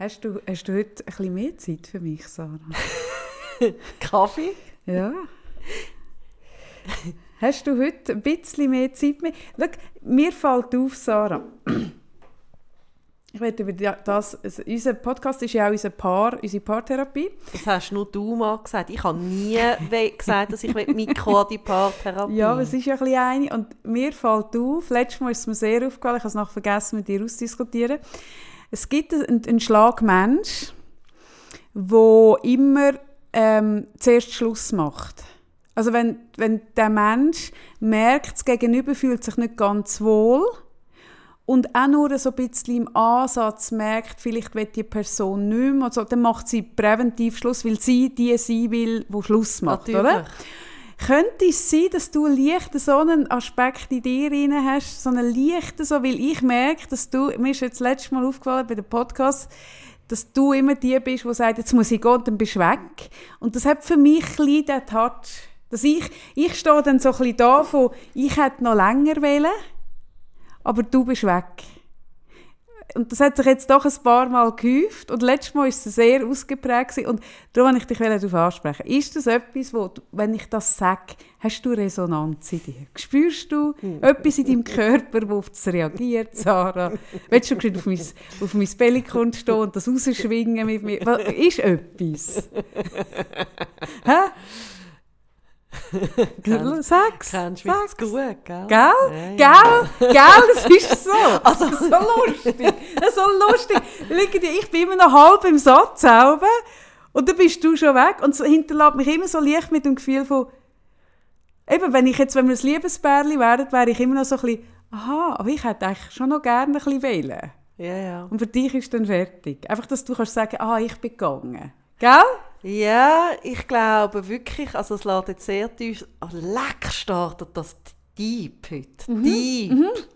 Hast du, hast du heute ein bisschen mehr Zeit für mich, Sarah? Kaffee? Ja. Hast du heute ein bisschen mehr Zeit mehr? Schau, mir fällt auf, Sarah. Ich werde über das, also unser Podcast ist ja auch unser Paar, unsere Paartherapie. Das hast nur du mal gesagt. Ich habe nie gesagt, dass ich Mikro an die Paartherapie Ja, aber es ist ja ein bisschen eine. Und mir fällt auf, letztes Mal ist es mir sehr aufgefallen, ich habe es noch vergessen, mit dir auszudiskutieren. Es gibt einen, einen Schlag Mensch, der immer ähm, zuerst Schluss macht. Also wenn, wenn der Mensch merkt, das Gegenüber fühlt sich nicht ganz wohl und auch nur so ein bisschen im Ansatz merkt, vielleicht will die Person nicht mehr, also, dann macht sie präventiv Schluss, weil sie die sein will, die Schluss macht, Natürlich. oder? Könnte es sein, dass du leicht so einen Aspekt in dir rein hast, so einen leichten, so, weil ich merke, dass du, mir ist jetzt das letzte Mal aufgefallen bei dem Podcast, dass du immer die bist, die sagt, jetzt muss ich gehen, dann bist du weg. Und das hat für mich ein den Touch. Dass ich, ich stehe dann so ein bisschen da von, ich hätte noch länger wollen, aber du bist weg. Und das hat sich jetzt doch ein paar Mal gehäuft und letztes Mal war es sehr ausgeprägt gewesen. und darum wollte ich dich darauf ansprechen. Ist das etwas, wo, du, wenn ich das sage, hast du Resonanz in dir? Spürst du etwas in deinem Körper, wo auf das reagiert, Sarah? Willst du auf mein, auf mein Bellikon stehen und das rausschwingen mit mir? Ist etwas? Hä? Sag's. Kennst mich sag's. gut, gell? Gell? Ja, Gell? Gell? Das ist so. Also, so lustig. So lustig. Ich bin immer noch halb im Satz selber und dann bist du schon weg und es hinterlässt mich immer so leicht mit dem Gefühl von eben, wenn ich jetzt, wenn wir ein Liebespärli wären, wäre ich immer noch so ein bisschen aha, aber ich hätte eigentlich schon noch gerne ein bisschen wählen. Ja, ja. Und für dich ist dann fertig. Einfach, dass du kannst sagen, ah, ich bin gegangen. Gell? Ja, ich glaube wirklich, also es lädt jetzt sehr tief, oh, leck startet das Deep heute. Mhm. Deep.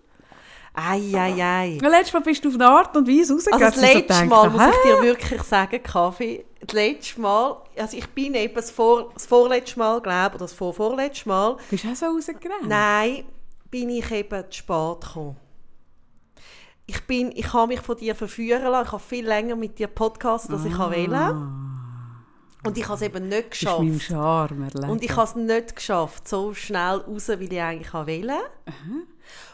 Ei, ei, ei. Ja, Letztes Mal bist du auf eine Art und Weise rausgegangen. Also das ich letzte so Mal muss ich dir wirklich sagen, Kaffee, das letzte Mal, also ich bin eben das, vor, das vorletzte Mal, glaube oder das vorvorletzte Mal, «Hä? Bist du auch so rausgerannt? nein, bin ich eben zu spät gekommen. Ich, bin, ich habe mich von dir verführen lassen, ich habe viel länger mit dir Podcast, als ich wollte. Und ich habe es eben nicht Bist meinem geschafft. Charme erleben. Und ich habe es nicht geschafft, so schnell raus, wie ich eigentlich wollte.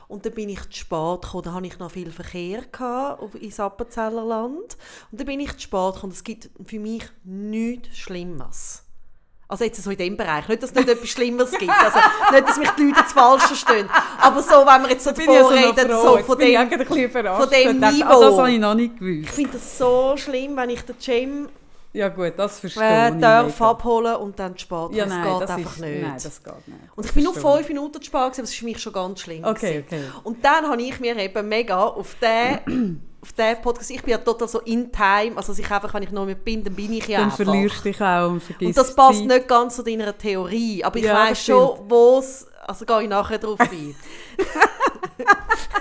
Und dann bin ich zu spät gekommen. Da hatte ich noch viel Verkehr ins Appenzellerland. Und dann bin ich zu spät gekommen. Es gibt für mich nichts Schlimmes. Also jetzt so in dem Bereich. Nicht, dass es nicht etwas Schlimmeres gibt. Also nicht, dass mich die Leute jetzt falsch verstehen. Aber so, wenn wir jetzt so ich also davon noch reden, so von ich dem... von dem Ich Niveau. Ah, das habe ich noch nicht Ich gewusst. finde das so schlimm, wenn ich den Jam Ja gut, das verstehe äh, ich. mega. abholen und dann spät. Ja, das nein, geht das einfach ist, nicht. Nein, das geht nicht. Und ich bin nur fünf Minuten gewesen, aber das war für mich schon ganz schlimm. Okay, okay. Und dann habe ich mir eben mega auf den, auf den Podcast, ich bin ja total so in time, also ich einfach, wenn ich noch mit bin, dann bin ich ja Dann einfach. verlierst du dich auch und vergisst Und das passt nicht ganz zu deiner Theorie, aber ich Ja, weiss schon, wo es, also gehe ich nachher drauf ein.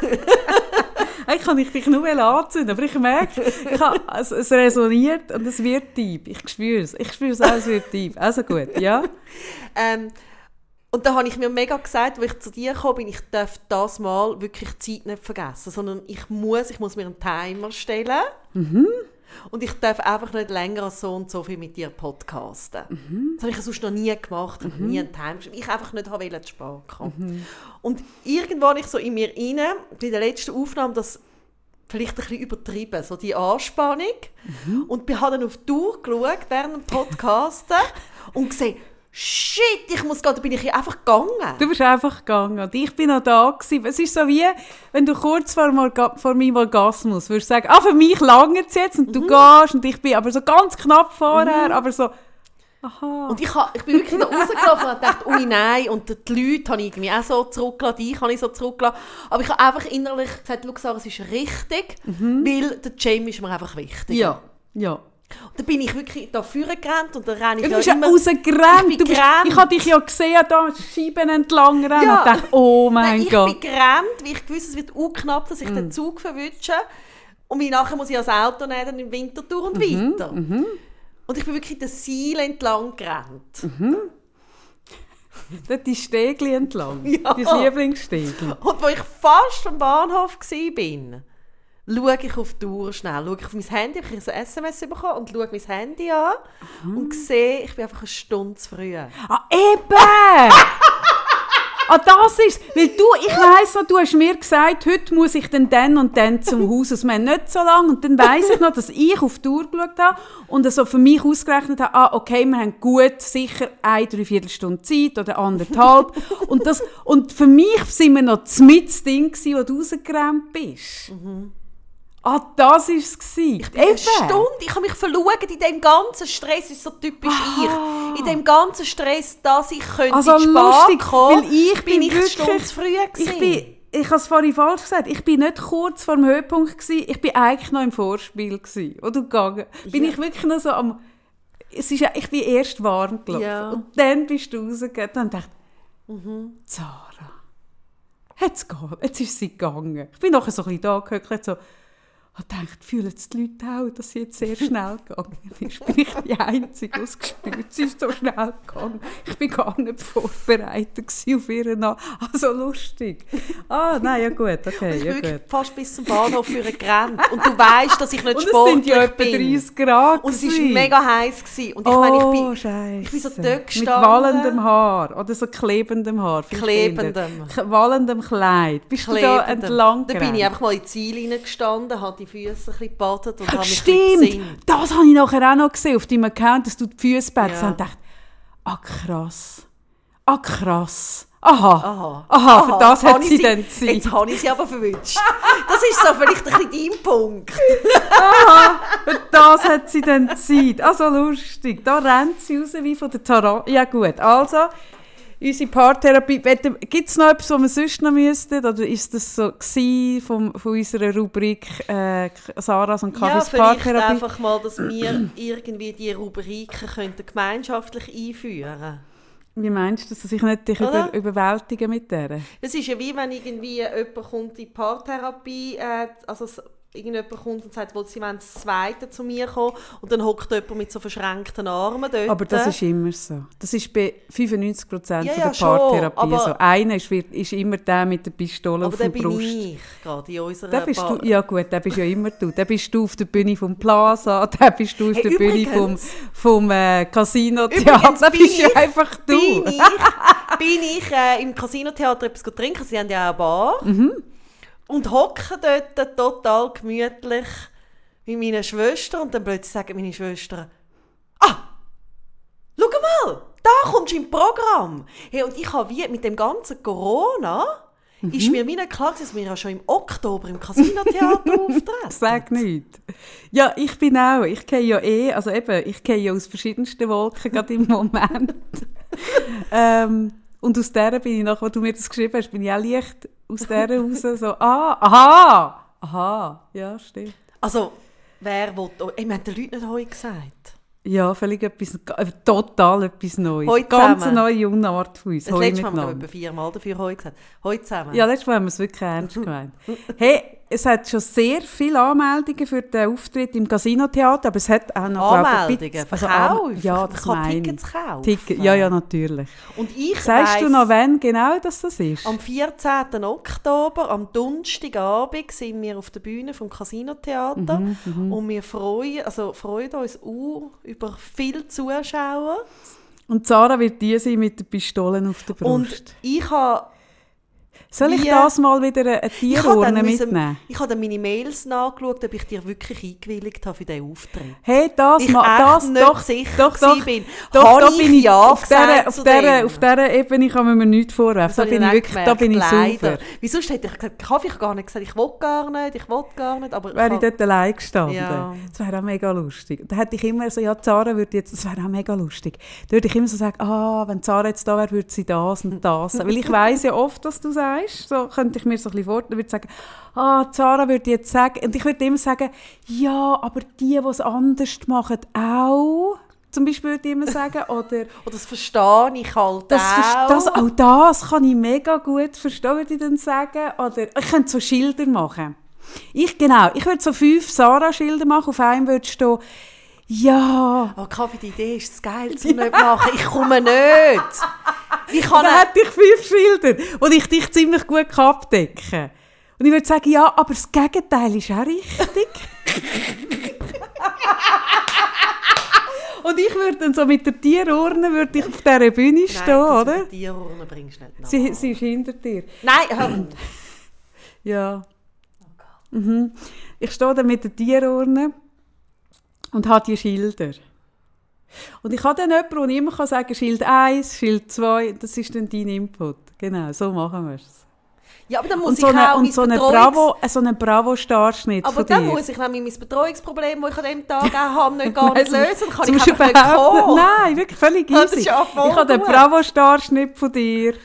Eigentlich kann ich dich nur anzünden, aber ich merke, ich habe, es, es resoniert und es wird tief. Ich spüre es. Ich spüre es auch, es wird tief. Also gut, ja. Ähm, und da habe ich mir mega gesagt, als ich zu dir gekommen bin, ich darf das Mal wirklich die Zeit nicht vergessen, sondern ich muss, ich muss mir einen Timer stellen und ich darf einfach nicht länger als so und so viel mit dir podcasten. Das habe ich sonst noch nie gemacht, habe nie einen geschrieben, ich einfach nicht wollte, zu spät kommen. Und irgendwann ich so in mir rein, bei der letzten Aufnahme, das vielleicht ein bisschen übertrieben, so die Anspannung. Und ich habe dann auf die Uhr geschaut während dem Podcasten und gesehen, shit, ich muss gehen, da bin ich einfach gegangen. Du bist einfach gegangen und ich bin noch da gewesen. Es ist so wie, wenn du kurz vor, vor meinem Orgasmus würdest sagen, ah, für mich lange es jetzt und du gehst und ich bin aber so ganz knapp vorher, aber so, aha. Und ich, ha, ich bin wirklich da rausgelaufen und dachte, ui nein, und die Leute habe ich irgendwie auch so zurückgelassen, dich habe ich so zurückgelassen. Aber ich habe einfach innerlich gesagt, schau, es ist richtig, weil der Jamie ist mir einfach wichtig. ja, ja. Dann bin ich wirklich da vorgerannt und dann renne ich Du ja bist ja immer... rausgerannt. Ich Du bist, ich habe dich ja gesehen, da Scheiben entlang rennen Ja. und dachte, oh mein Nein, ich Gott. bin gerannt, weil ich wusste, es wird knapp, dass ich Mm. den Zug verwünsche. Und wie nachher muss ich das Auto nehmen, dann im Winter durch und Mhm, weiter. Und ich bin wirklich den Seil entlang gerannt. Dort die Stegli entlang. Ja. Dein Lieblingsstegli. Und wo ich fast am Bahnhof war, schaue ich auf die Uhr schnell, schaue ich auf mein Handy, ich habe ein SMS bekommen und schaue mein Handy an und sehe, ich bin einfach eine Stunde zu früh. Ah, eben! Ah, das ist Weil du, ich weiss noch, du hast mir gesagt, heute muss ich dann dann und dann zum Haus. Also, wir haben nicht so lange. Und dann weiss ich noch, dass ich auf die Uhr geschaut habe und so für mich ausgerechnet habe, ah, okay, wir haben gut sicher eine, dreiviertel Stunde Zeit oder anderthalb. und, das, und für mich sind wir noch mit Ding gewesen, wo du rausgerannt bist. Ah, das war es. Ich bin eine Stunde, ich habe mich verloren in dem ganzen Stress, ist so typisch Ah. ich. In dem ganzen Stress, dass ich könnte Also lustig, kommen, weil ich bin ich eine wirklich- Stunde zu früh gewesen. Ich bin, ich habe es vorhin falsch gesagt, ich bin nicht kurz vor dem Höhepunkt gewesen, ich bin eigentlich noch im Vorspiel gewesen, wo du gegangen Bin Ja. ich wirklich noch so am... Es ist, ich bin erst warm gelaufen Ja. und dann bist du rausgegangen und dachte Mhm. Zara, jetzt geht, jetzt ist sie gegangen. Ich bin nachher so ein bisschen da gehockt, so, und dachte, fühlen es die Leute auch, dass sie jetzt sehr schnell gegangen ist? Bin ich die Einzige, die es gespürt Sie ist so schnell gegangen. Ich bin gar nicht vorbereitet auf ihren Namen. Also lustig. Ah, nein, ja gut, okay, ich ja bin gut. fast bis zum Bahnhof für gerannt. Und du weißt, dass ich nicht Und es sportlich sind ja etwa bin. 30 Grad Und es war mega heiß. Gewesen. Und ich oh, meine, ich bin Scheiße. ich bin so dort Mit gestanden. wallendem Haar oder so klebendem Haar. Klebendem. Wallendem Kleid. Bist du da entlang Dann bin ich einfach mal in die Ziellinie gestanden, die Füße ein gebadet und habe mich Stimmt, das habe ich nachher auch noch gesehen auf deinem Account, dass du die Füße bettest Ja. und dachte, ah krass, ah krass, aha, Aha. aha, für das hat ich sie dann Zeit. Jetzt habe ich sie aber verwünscht. Das ist so vielleicht ein bisschen dein Punkt. Für das hat sie dann Zeit. Also lustig, da rennt sie raus wie von der Tarot. Ja gut, also unsere Paartherapie, gibt es noch etwas, was wir sonst noch müssten? Oder ist das so vom, von unserer Rubrik äh, Sarahs und Ja, Kaffees vielleicht Paartherapie? einfach mal, dass wir irgendwie die Rubriken könnten gemeinschaftlich einführen Wie meinst du, dass ich nicht dich über, überwältigen mit der? Es ist ja wie wenn irgendwie jemand kommt in die Paartherapie, äh, also irgendjemand kommt und sagt, sie wollen das Zweite zu mir kommen und dann hockt jemand mit so verschränkten Armen dort. Aber das ist immer so. Das ist bei 95 Prozent Ja, der ja, schon, Paartherapie aber- so. Einer ist, ist immer der mit der Pistole Aber auf der der bin Brust. ich, gerade in unserer Der bist du, ja gut, der bist ja immer du. Der bist du auf der Bühne vom Plaza, der bist du auf Hey, der Bühne vom, übrigens- vom äh, Casino Übrigens Theater. bin bist ja ich- einfach du. Bin ich, bin ich äh, im Casino-Theater etwas trinken, sie haben ja auch eine Bar, Mhm. Und hocke dort total gemütlich mit meiner Schwester und dann plötzlich sagen meine Schwestern, ah, schau mal, da kommst du im Programm. Hey, und ich habe wie mit dem ganzen Corona, Mhm. ist mir wie nicht klar, dass wir ja schon im Oktober im Casino-Theater auftreten. Sag nicht. Ja, ich bin auch. Ich gehe ja eh, also eben, ich gehe ja aus verschiedensten Wolken gerade im Moment. ähm, und aus der bin ich nach, wo du mir das geschrieben hast, bin ich auch leicht aus der raus so, ah, aha, aha, ja, stimmt. Also, wer will... Ich meine, den Leuten nicht heute gesagt. Ja, völlig etwas, äh, total etwas Neues. Heute Ganz zusammen. eine neue Unart von uns. Das Heu letzte Mal haben wir etwa viermal dafür heute gesagt. Heute zusammen. Ja, letztes Mal haben wir es wirklich ernst gemeint. Hey, es hat schon sehr viele Anmeldungen für den Auftritt im Casino-Theater, aber es hat auch noch, glaube ich, Anmeldungen, bisschen- Verkauf. An- ja, das kann meine ich. Tickets kaufen. Ticket, ja, ja, natürlich. Und ich Sagst du weiss, noch, wann genau dass das ist? am 14. Oktober, am Donnerstagabend, sind wir auf der Bühne vom Casino-Theater Mhm, und wir freuen, also freuen uns auch über viele Zuschauer. Und Sarah wird die sein mit den Pistolen auf der Brust. Und ich habe Soll ich das mal wieder eine Tierurne mitnehmen? ich habe dann meine Mails nachgeschaut, ob ich dir wirklich eingewilligt habe für diesen Auftritt. Hey, das ich mal, echt das nicht doch, sicher doch, doch, bin. doch, da bin ich ja auf dieser, auf dieser, auf dieser Ebene kann man mir nichts vorwerfen. Da bin ich wirklich, da bin ich sauber. Wieso hätte ich gesagt, habe ich gar nicht gesagt, ich will gar nicht, ich will gar nicht, aber wäre ich dort allein gestanden. Ja. Das wäre auch mega lustig. Da hätte ich immer so, ja, Zara würde jetzt, das wäre auch mega lustig. Da würde ich immer so sagen, ah, wenn Zara jetzt da wäre, würde sie das und das. Weil ich weiss ja oft, was du sagst. So könnte ich mir so ein bisschen vorstellen. würde sagen, ah, Zara würde jetzt sagen, und ich würde immer sagen, ja, aber die, die es anders machen, auch. Zum Beispiel würde ich immer sagen, oder Oder das verstehe ich halt das, auch. das, auch das kann ich mega gut verstehen, würde ich dann sagen. Oder ich könnte so Schilder machen. Ich, genau, ich würde so fünf Sarah-Schilder machen. Auf einem würde stehen, ja, Aber Kaffee, die Idee ist das geil zum nicht machen. Ich komme nicht. Ich kann dann hätte ich fünf Schilder, wo ich dich ziemlich gut abdecken. Und ich würde sagen, ja, aber das Gegenteil ist auch richtig. Und ich würde dann so mit der Tierurne würde ich auf dieser Bühne stehen, Nein, das oder? mit der Tierurne bringst du nicht nach. Sie, sie ist hinter dir. Nein, Ja. Mhm. Ich stehe dann mit der Tierurne und habe die Schilder. Und ich habe dann jemanden, der immer kann sagen Schild 1, Schild 2, das ist dann dein Input. Genau, so machen wir es. Ja, aber dann muss Und ich so eine, auch und mein so eine Betreuungs- Bravo, äh, so einen Bravo-Starschnitt Aber von dann dir. muss ich nämlich mein Betreuungsproblem, das ich an diesem Tag auch habe, nicht gar nicht lösen. Kann ich einfach nicht kommen. Nein, wirklich völlig easy. ich habe den gut. Bravo-Starschnitt von dir.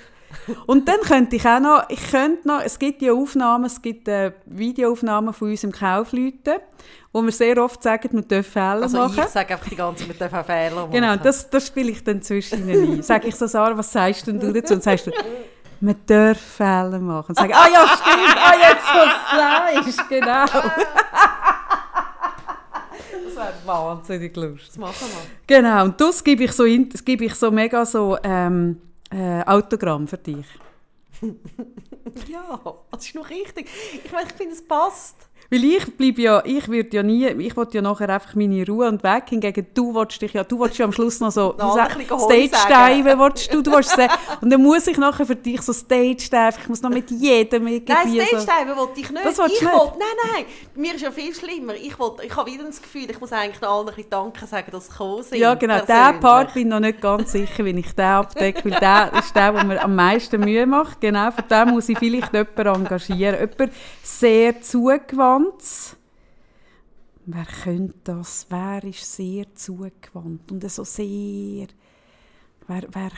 Und dann könnte ich auch noch, ich könnte noch, es gibt ja Aufnahmen, es gibt äh, Videoaufnahmen von uns im Kaufleuten, wo wir sehr oft sagen, wir dürfen Fehler Also machen. ich sage einfach die ganze Zeit, wir dürfen auch Fehler machen. Genau, das, das spiele ich dann zwischen ein. Sag ich so, Sarah, was sagst denn du dazu? Und sagst du, man darf Fehler machen. Und sage, ah ja, stimmt, ah jetzt so Fleisch, genau. das wäre wahnsinnig lustig. Das machen wir. Genau, und das gebe ich so, in- das gebe ich so mega so ähm, äh, Autogramm für dich. Ja, das ist noch richtig. Ich meine, ich finde, es passt. Weil ich bleibe ja, ich würde ja nie, ich will ja nachher einfach meine Ruhe und weg. Hingegen du willst dich ja, du willst ja am Schluss noch so Stage-Dive, du, du sagen. Und dann muss ich nachher für dich so Stage-Dive, ich muss noch mit jedem irgendwie Nein, so... Stage-Dive wollte ich nicht. Das ich nicht? wollte, nein, nein, mir ist ja viel schlimmer. Ich, wollte, ich habe wieder das Gefühl, ich muss eigentlich allen ein bisschen Danke sagen, dass sie gekommen sind. Ja, genau. Persönlich. Part bin ich noch nicht ganz sicher, wie ich den abdecke, weil der ist der, der mir am meisten Mühe macht. Genau, für den muss ich vielleicht jemanden engagieren. Jemand sehr zugewandt. Wer könnte das? Wer ist sehr zugewandt und so sehr... Wer, wer,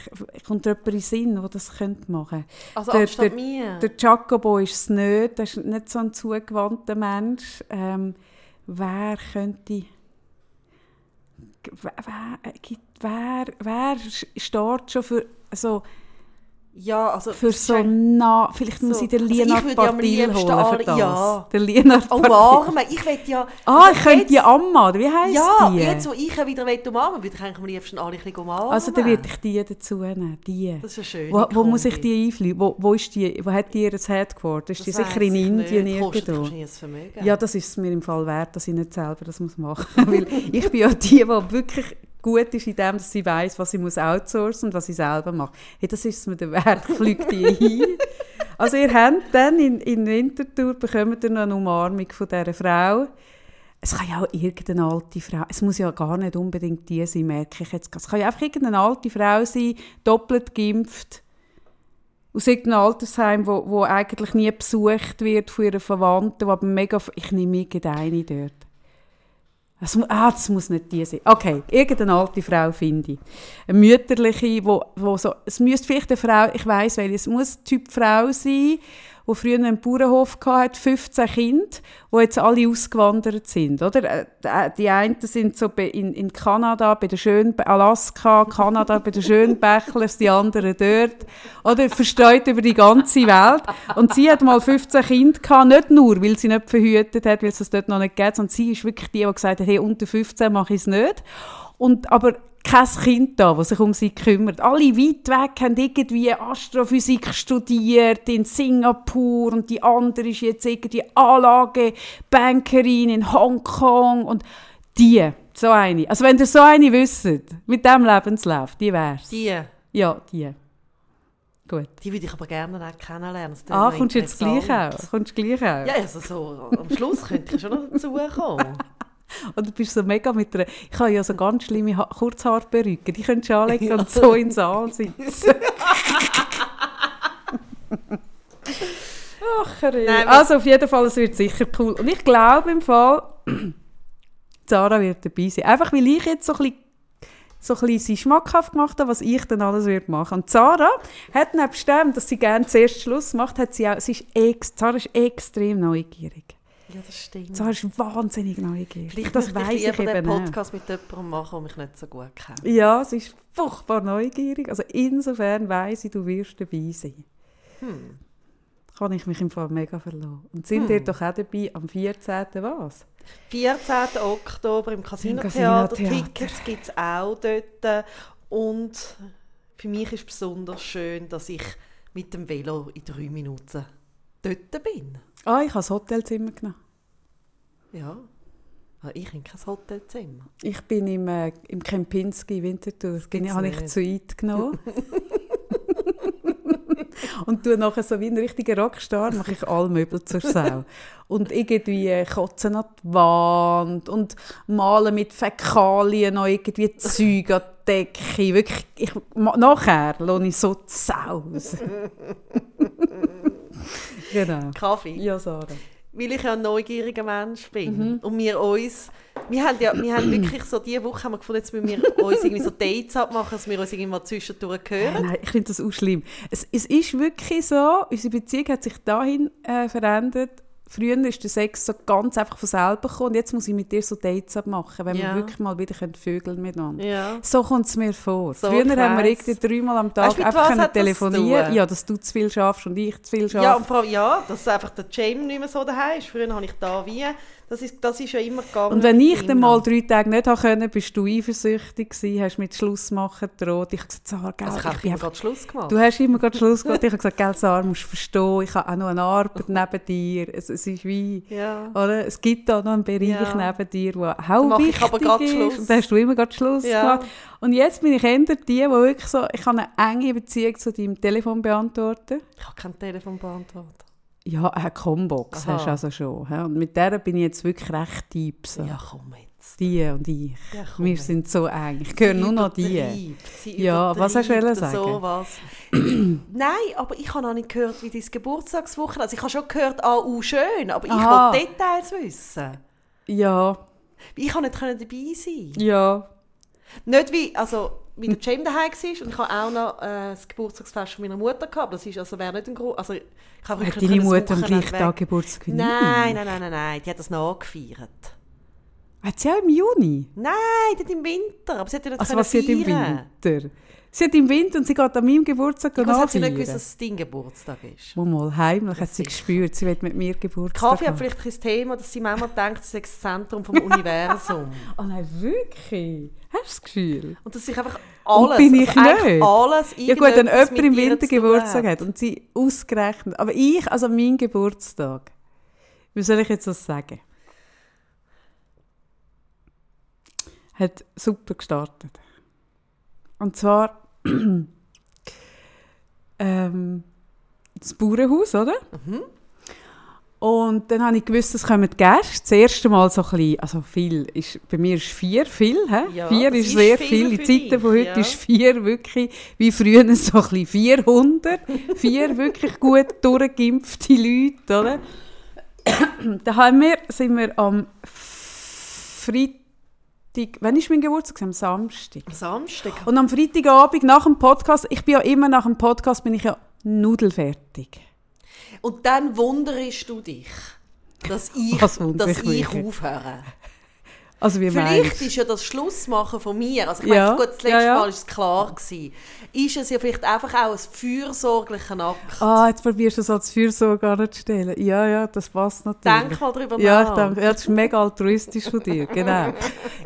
kommt jemand in den Sinn, der das könnte machen Also der, anstatt der, mir. der Jacobo ist es nicht, der ist nicht so ein zugewandter Mensch. Ähm, wer könnte... Wer, wer, gibt- wer, wer steht schon für so, ja, also... für so nah... Vielleicht muss So. ich den Also Lienard ja am Partil holen für alle- das. ja. Der Lienard Oh, Partil. Arme, ich will ja... Ah, also ich könnte die Amma, oder wie heisst Ja, die? jetzt wo ich wieder will umarmen würde ich eigentlich am liebsten alle ein bisschen umarmen. also dann würde ich die dazu nehmen, die. Das ist eine schöne Wo, wo muss ich die einfliegen? Wo, wo, ist die, wo hat die ihr Headquarter? Ist die Das sicher weiss in Indien irgendwo? Ja, das ist mir im Fall wert, dass ich nicht selber das muss machen muss. Weil ich bin ja die, die wirklich gut ist in dem, dass sie weiß, was sie muss outsourcen und was sie selber macht. Hey, das ist mir der Wert. Ich fliege die hin. Also ihr habt dann in, in Winterthur bekommt ihr noch eine Umarmung von dieser Frau. Es kann ja auch irgendeine alte Frau, es muss ja gar nicht unbedingt die sein, merke ich jetzt. Es kann ja einfach irgendeine alte Frau sein, doppelt geimpft, aus irgendeinem Altersheim, wo, wo eigentlich nie besucht wird von ihren Verwandten, aber mega... Ich nehme irgendeine dort. Das, ah, das muss nicht die sein. Okay, irgendeine alte Frau finde ich. Eine mütterliche, wo, wo so... Es müsste vielleicht eine Frau, ich weiss welche, es muss Typ Frau sein, die früher einen Bauernhof hatte, 15 Kinder, die jetzt alle ausgewandert sind. Oder? Äh, Die einen sind so in, in Kanada, bei der Schön Alaska, Kanada, bei den Schönbächlers, die anderen dort. Oder verstreut über die ganze Welt. Und sie hat mal 15 Kinder gehabt, nicht nur, weil sie nicht verhütet hat, weil es das dort noch nicht gibt, sondern sie ist wirklich die, die gesagt hat, hey, unter 15 mache ich es nicht. Und, aber kein Kind da, das sich um sie kümmert. Alle weit weg haben irgendwie Astrophysik studiert in Singapur und die andere ist jetzt irgendwie Anlagebankerin in Hongkong und die, so eine. Also wenn ihr so eine wisst, mit dem Lebenslauf, die wär's. Die, Ja, die. Gut. die würde ich aber gerne auch kennenlernen. Ah, kommst du jetzt gleich auch? Kommst du gleich auch? Ja, also so, am Schluss könnte ich schon noch dazukommen. Und du bist so mega mit einer... Ich habe ja so ganz schlimme ha Kurzhaarperücke. Die könntest du anlegen und so in den Saal sitzen. Ach. Nein, Also auf jeden Fall, es wird sicher cool. Und ich glaube im Fall, Sarah wird dabei sein. Einfach weil ich jetzt so ein bisschen so ein bisschen sie schmackhaft gemacht habe, was ich dann alles würde machen. Und Sarah hat nebst dem, dass sie gerne zuerst Schluss macht, hat sie auch, sie ist ex, Sarah ist extrem neugierig. Ja, das stimmt. Sarah ist wahnsinnig neugierig. Vielleicht das weiss ich ich den eben auch. Podcast mit jemandem machen, der mich nicht so gut kennt. Ja, sie ist furchtbar neugierig. Also insofern weiss ich, du wirst dabei sein. Hm. Kann ich mich im Fall mega verlassen. Und sind ihr doch auch dabei am 14. was? 14. Oktober im Casino Casino. Tickets gibt es auch dort. Und für mich ist besonders schön, dass ich mit dem Velo in drei Minuten dort bin. Ah, ich habe das Hotelzimmer genommen. Ja. Ah, Ich habe kein Hotelzimmer. Ich bin im, äh, im Kempinski Winterthur. Das gibt's habe ich nicht. zu weit genommen. und tue nachher so wie ein richtiger Rockstar, mache ich alle Möbel zur Sau. Und irgendwie kotzen an die Wand und malen mit Fäkalien noch irgendwie Zeug an die Decke. Wirklich, ich, nachher lohne ich so die Sau genau. Kaffee. Ja, Sarah. Weil ich ja ein neugieriger Mensch bin. Mhm. Und wir uns... Wir haben ja wir haben wirklich so, diese Woche haben wir gefunden, jetzt müssen wir uns irgendwie so Dates abmachen, dass wir uns irgendwie mal zwischendurch hören. Nein, ich finde das auch schlimm. Es, es ist wirklich so, unsere Beziehung hat sich dahin äh, verändert. Früher ist der Sex so ganz einfach von selber gekommen und jetzt muss ich mit dir so Dates abmachen, wenn Ja. wir wirklich mal wieder können vögeln miteinander. Ja. So kommt es mir vor. So Früher haben wir irgendwie dreimal am Tag Weißt einfach können telefonieren. Ja, dass du zu viel schaffst und ich zu viel schaffe. Ja, und vor allem, ja, dass einfach der Jamie nicht mehr so daheim ist. Früher habe ich da wie... Das ist, das ist ja immer gegangen. und wenn ich dann mal drei Tage nicht haben können, bist du eifersüchtig gewesen, hast mit Schluss machen gedroht. Ich habe gesagt, Sarah, gell, Also ich ich habe gerade Schluss gemacht. Du hast immer gerade Schluss gemacht. Ich habe gesagt, gell, Sarah, musst du verstehen, ich habe auch noch eine Arbeit neben dir. Es, es ist wie, ja. oder? Es gibt da noch einen Bereich Ja. neben dir, der auch mache ich wichtig aber ist. Schluss. Und da hast du immer gerade Schluss Ja. gemacht. Und jetzt bin ich eher die, die wirklich so, ich habe eine enge Beziehung zu deinem Telefonbeantworter. Ich habe kein Telefonbeantworter. Ja, eine Combox Aha. hast du also schon. Und mit der bin ich jetzt wirklich recht deep. So. Ja, komm jetzt. Die und ich. Ja, Wir jetzt. sind so eng. Ich höre nur noch die. Sie Ja, was hast du sagen? Sowas. Nein, aber ich habe noch nicht gehört, wie dein Geburtstagswoche Also ich habe schon gehört, ah, uh, schön, aber ich will Details wissen. Ja, Ich kann nicht dabei sein. ja. Nicht wie, also, wie der James daheim war und ich habe auch noch äh, das Geburtstagsfest von meiner Mutter gehabt. Das ist, also, wäre nicht ein Grund. Also, ich habe Hat deine Mutter am gleichen Tag Geburtstag du? Nein, nein, nein, nein, nein, die hat das nachgefeiert. Hat sie auch im Juni? Nein, nicht im Winter, aber sie hat ja nicht Also was sie hat im. Winter? Sie hat im Winter und sie geht an meinem Geburtstag Was hat sie nicht gewusst, nachfeiern. dass es dein Geburtstag ist? Mal, mal heimlich hat sie gespürt, sie will mit mir Geburtstag Kaffee hat haben. vielleicht ein Thema, dass sie manchmal denkt, sie sei das Zentrum vom Universum. Oh nein, wirklich? Hast du das Gefühl? Und dass sich einfach Und alles, bin ich also nicht? alles Ja gut, wenn jemand im Winter Geburtstag hat und sie ausgerechnet... Aber ich, also mein Geburtstag, wie soll ich jetzt das sagen? Hat super gestartet. Und zwar... ähm, das Bauernhaus, oder? Mhm. Und dann habe ich gewusst, es kommen Gäste. Das erste Mal so ein bisschen, also viel, ist, bei mir ist vier viel. Ja, vier ist ist sehr viel viel. In Zeiten von heute ja. ist vier wirklich, wie früher so ein bisschen 400. vier wirklich gut durchgeimpfte Leute, oder? da haben wir, sind wir am Freitag, wann ist mein Geburtstag? Am Samstag. Am Samstag. Und am Freitagabend nach dem Podcast, ich bin ja immer nach dem Podcast, bin ich ja nudelfertig. Und dann wunderst du dich, dass ich, dass ich ich aufhöre. Also wie Vielleicht meinst ist ja das Schlussmachen von mir, also ich Ja, meine, gut, das letzte ja, ja. Mal war es klar, gewesen, ist es ja vielleicht einfach auch ein fürsorglicher Akt. Ah, jetzt probierst du es als Fürsorge anzustellen. Ja, ja, das passt natürlich. Denk mal drüber ja, nach. ich denke, ja, das ist mega altruistisch von dir, genau.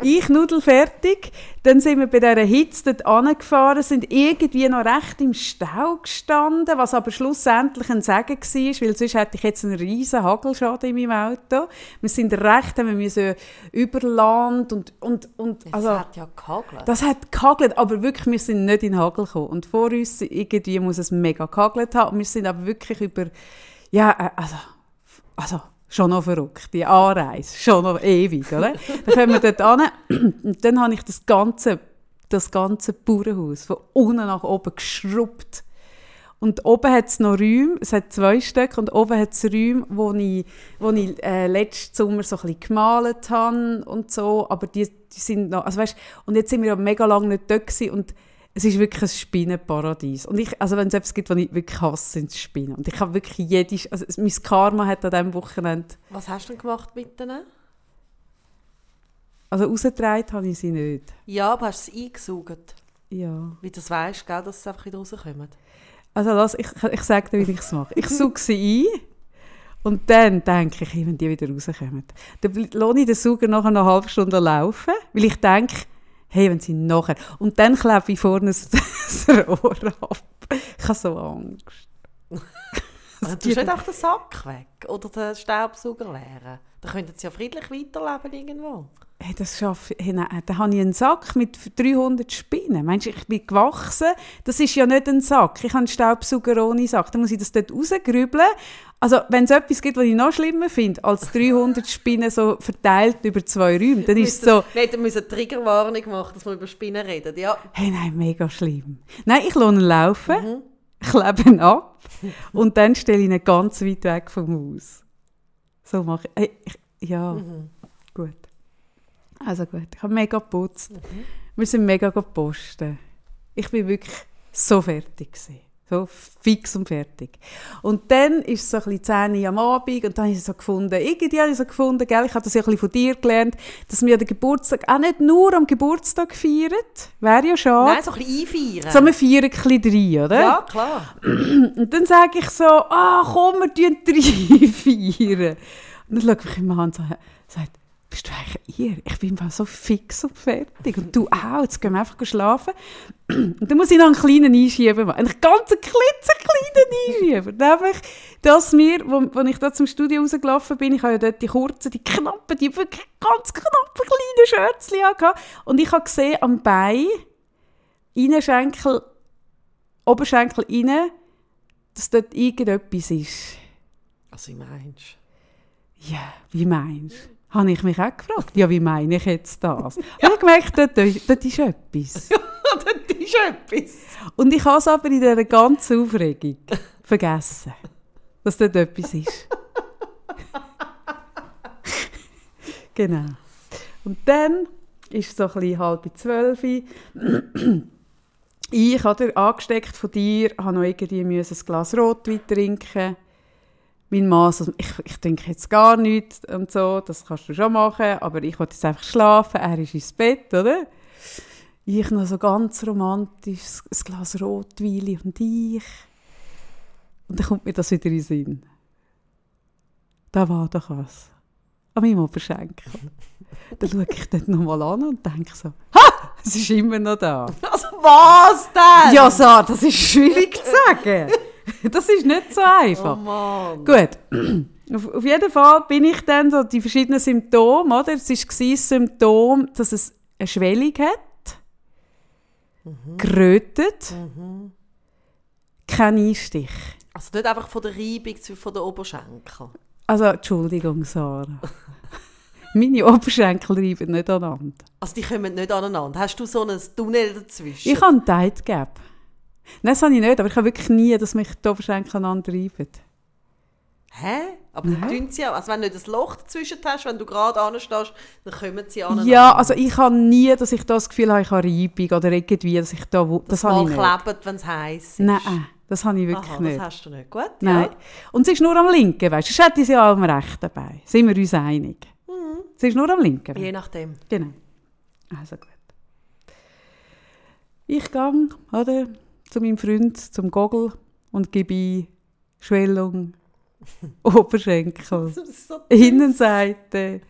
ich Nudel fertig, dann sind wir bei dieser Hitze dort angefahren, sind irgendwie noch recht im Stau gestanden, was aber schlussendlich ein Segen war, weil sonst hätte ich jetzt einen riesen Hagelschaden in meinem Auto. Wir sind recht, haben wir müssen über Land und, und, und Es also... hat ja gehagelt. Das hat gehagelt, aber wirklich, wir sind nicht in den Hagel gekommen. Und vor uns irgendwie muss es mega gehagelt haben. Und wir sind aber wirklich über, ja, äh, also, also schon noch verrückt, die Anreise, schon noch ewig, oder? dann kommen wir dort an und dann habe ich das ganze, das ganze Bauernhaus von unten nach oben geschrubbt. Und oben hat es noch Räume, es hat zwei Stück, und oben hat es Räume, wo ich, wo ich äh, letzten Sommer so ein bisschen gemalt habe und so, aber die, die sind noch, also weißt, und jetzt sind wir ja mega lange nicht dort gewesen, und es ist wirklich ein Spinnenparadies. Und ich, also wenn es etwas gibt, was ich wirklich hasse, sind Spinnen. Und ich habe wirklich jede, also mein Karma hat an diesem Wochenende, Was hast du denn gemacht mit denen? also rausgetragen habe ich sie nicht. Ja, aber hast du es eingesaugt? Ja. Wie du das weißt, gell, dass sie einfach wieder rauskommen. Also lass, ich, ich sage dir, wie ich es mache. Ich suche sie ein und dann denke ich, wenn die wieder rauskommen. Dann lasse ich den Sauger nachher noch eine halbe Stunde laufen, weil ich denke, hey, wenn sie nachher... Und dann klebe ich vorne das, das Rohr ab. Ich habe so Angst. Also, du hast nicht auch den Sack weg oder den Staubsauger leeren. Da könnten sie ja friedlich weiterleben irgendwo. Hey, das schaffe hey, nein, da habe ich einen Sack mit 300 Spinnen. Meinst du, ich bin gewachsen? Das ist ja nicht ein Sack. Ich habe einen Staubsauger ohne Sack. Dann muss ich das dort rausgrübeln. Also, wenn es etwas gibt, was ich noch schlimmer finde, als 300 Spinnen so verteilt über zwei Räume, dann ist es so... Wir hätten eine Triggerwarnung machen, dass wir über Spinnen reden, ja. Hey, nein, mega schlimm. Nein, ich lasse ihn laufen, mhm. klebe ihn ab und dann stelle ich ihn ganz weit weg vom Haus. So mache ich. Ich ja, mhm. gut. Also gut, ich habe mega geputzt. Mhm. Wir sind mega gepostet. Ich bin wirklich so fertig gewesen. So fix und fertig. Und dann ist es so ein bisschen 10 Uhr am Abend und dann habe ich so gefunden, irgendwie habe ich so gefunden, gell, ich habe das ja ein bisschen von dir gelernt, dass wir den Geburtstag auch nicht nur am Geburtstag feiern, wäre ja schade. Nein, so ein bisschen einfeiern. So, wir feiern ein bisschen rein, oder? Ja, klar. Und dann sage ich so, ah, komm, wir feiern feiern. Und dann schaue ich mich immer an und sagt, bist du eigentlich ihr? Ich bin so fix und fertig. Und du auch. Jetzt gehen wir einfach schlafen. Und dann muss ich noch einen kleinen Einschieben machen. Einen ganz klitzekleinen Einschieben. Nämlich, dass mir, wo, wo ich da zum Studio rausgelaufen bin, ich habe ja dort die kurzen, die knappen, die wirklich ganz knappen kleinen Schürzchen gehabt. Und ich habe gesehen, am Bein, Innenschenkel, Oberschenkel rein, dass dort irgendetwas ist. Was also, meinst Ja, wie meinst du? Habe ich mich auch gefragt, ja, wie meine ich jetzt das? Ja. Und ich gemerkt, dort, dort ist etwas. Ja, dort ist etwas. Und ich habe es aber in dieser ganzen Aufregung vergessen, dass dort etwas ist. genau. Und dann ist es so ein bisschen halb zwölf. ich habe angesteckt von dir, habe noch irgendwie ein Glas Rotwein trinken mein Mann also ich, ich trinke jetzt gar nichts und so, das kannst du schon machen, aber ich wollte jetzt einfach schlafen, er ist ins Bett, oder? Ich noch so ganz romantisch, ein Glas Rotwein und ich. Und dann kommt mir das wieder in den Sinn. Da war doch was. An meinem Oberschenkel. dann schaue ich dort nochmal an und denke so, ha, es ist immer noch da. Also was denn? Ja, so, das ist schwierig zu sagen. das ist nicht so einfach. Oh. Gut. Auf, auf, jeden Fall bin ich dann so die verschiedenen Symptome, oder? Es war das Symptom, dass es eine Schwellung hat, mhm. gerötet, mhm. kein Einstich. Also nicht einfach von der Reibung von der Oberschenkel? Also, Entschuldigung, Sarah. Meine Oberschenkel reiben nicht aneinander. Also die kommen nicht aneinander? Hast du so ein Tunnel dazwischen? Ich habe einen Tight Gap. Nein, das habe ich nicht, aber ich habe wirklich nie, dass mich die Oberschenkel aneinander reiben. Hä? Aber dann tun sie ja, also wenn du nicht ein Loch dazwischen hast, wenn du gerade anstehst, dann kommen sie an. Ja, also ich habe nie, dass ich das Gefühl habe, ich habe Reibung oder irgendwie, dass ich da... Das, das habe ich klebt, wenn es heiß ist. Nein, das habe ich wirklich Aha, nicht. das hast du nicht. Gut, Nein. Ja. Und sie ist nur am linken, weißt du. Sonst hätte sie ja am rechten dabei. Sind wir uns einig? Mhm. Sie ist nur am linken. Je nachdem. Genau. Also gut. Ich gehe, oder zu meinem Freund, zum Gogel und gebe Schwellung, Oberschenkel, so Innenseite,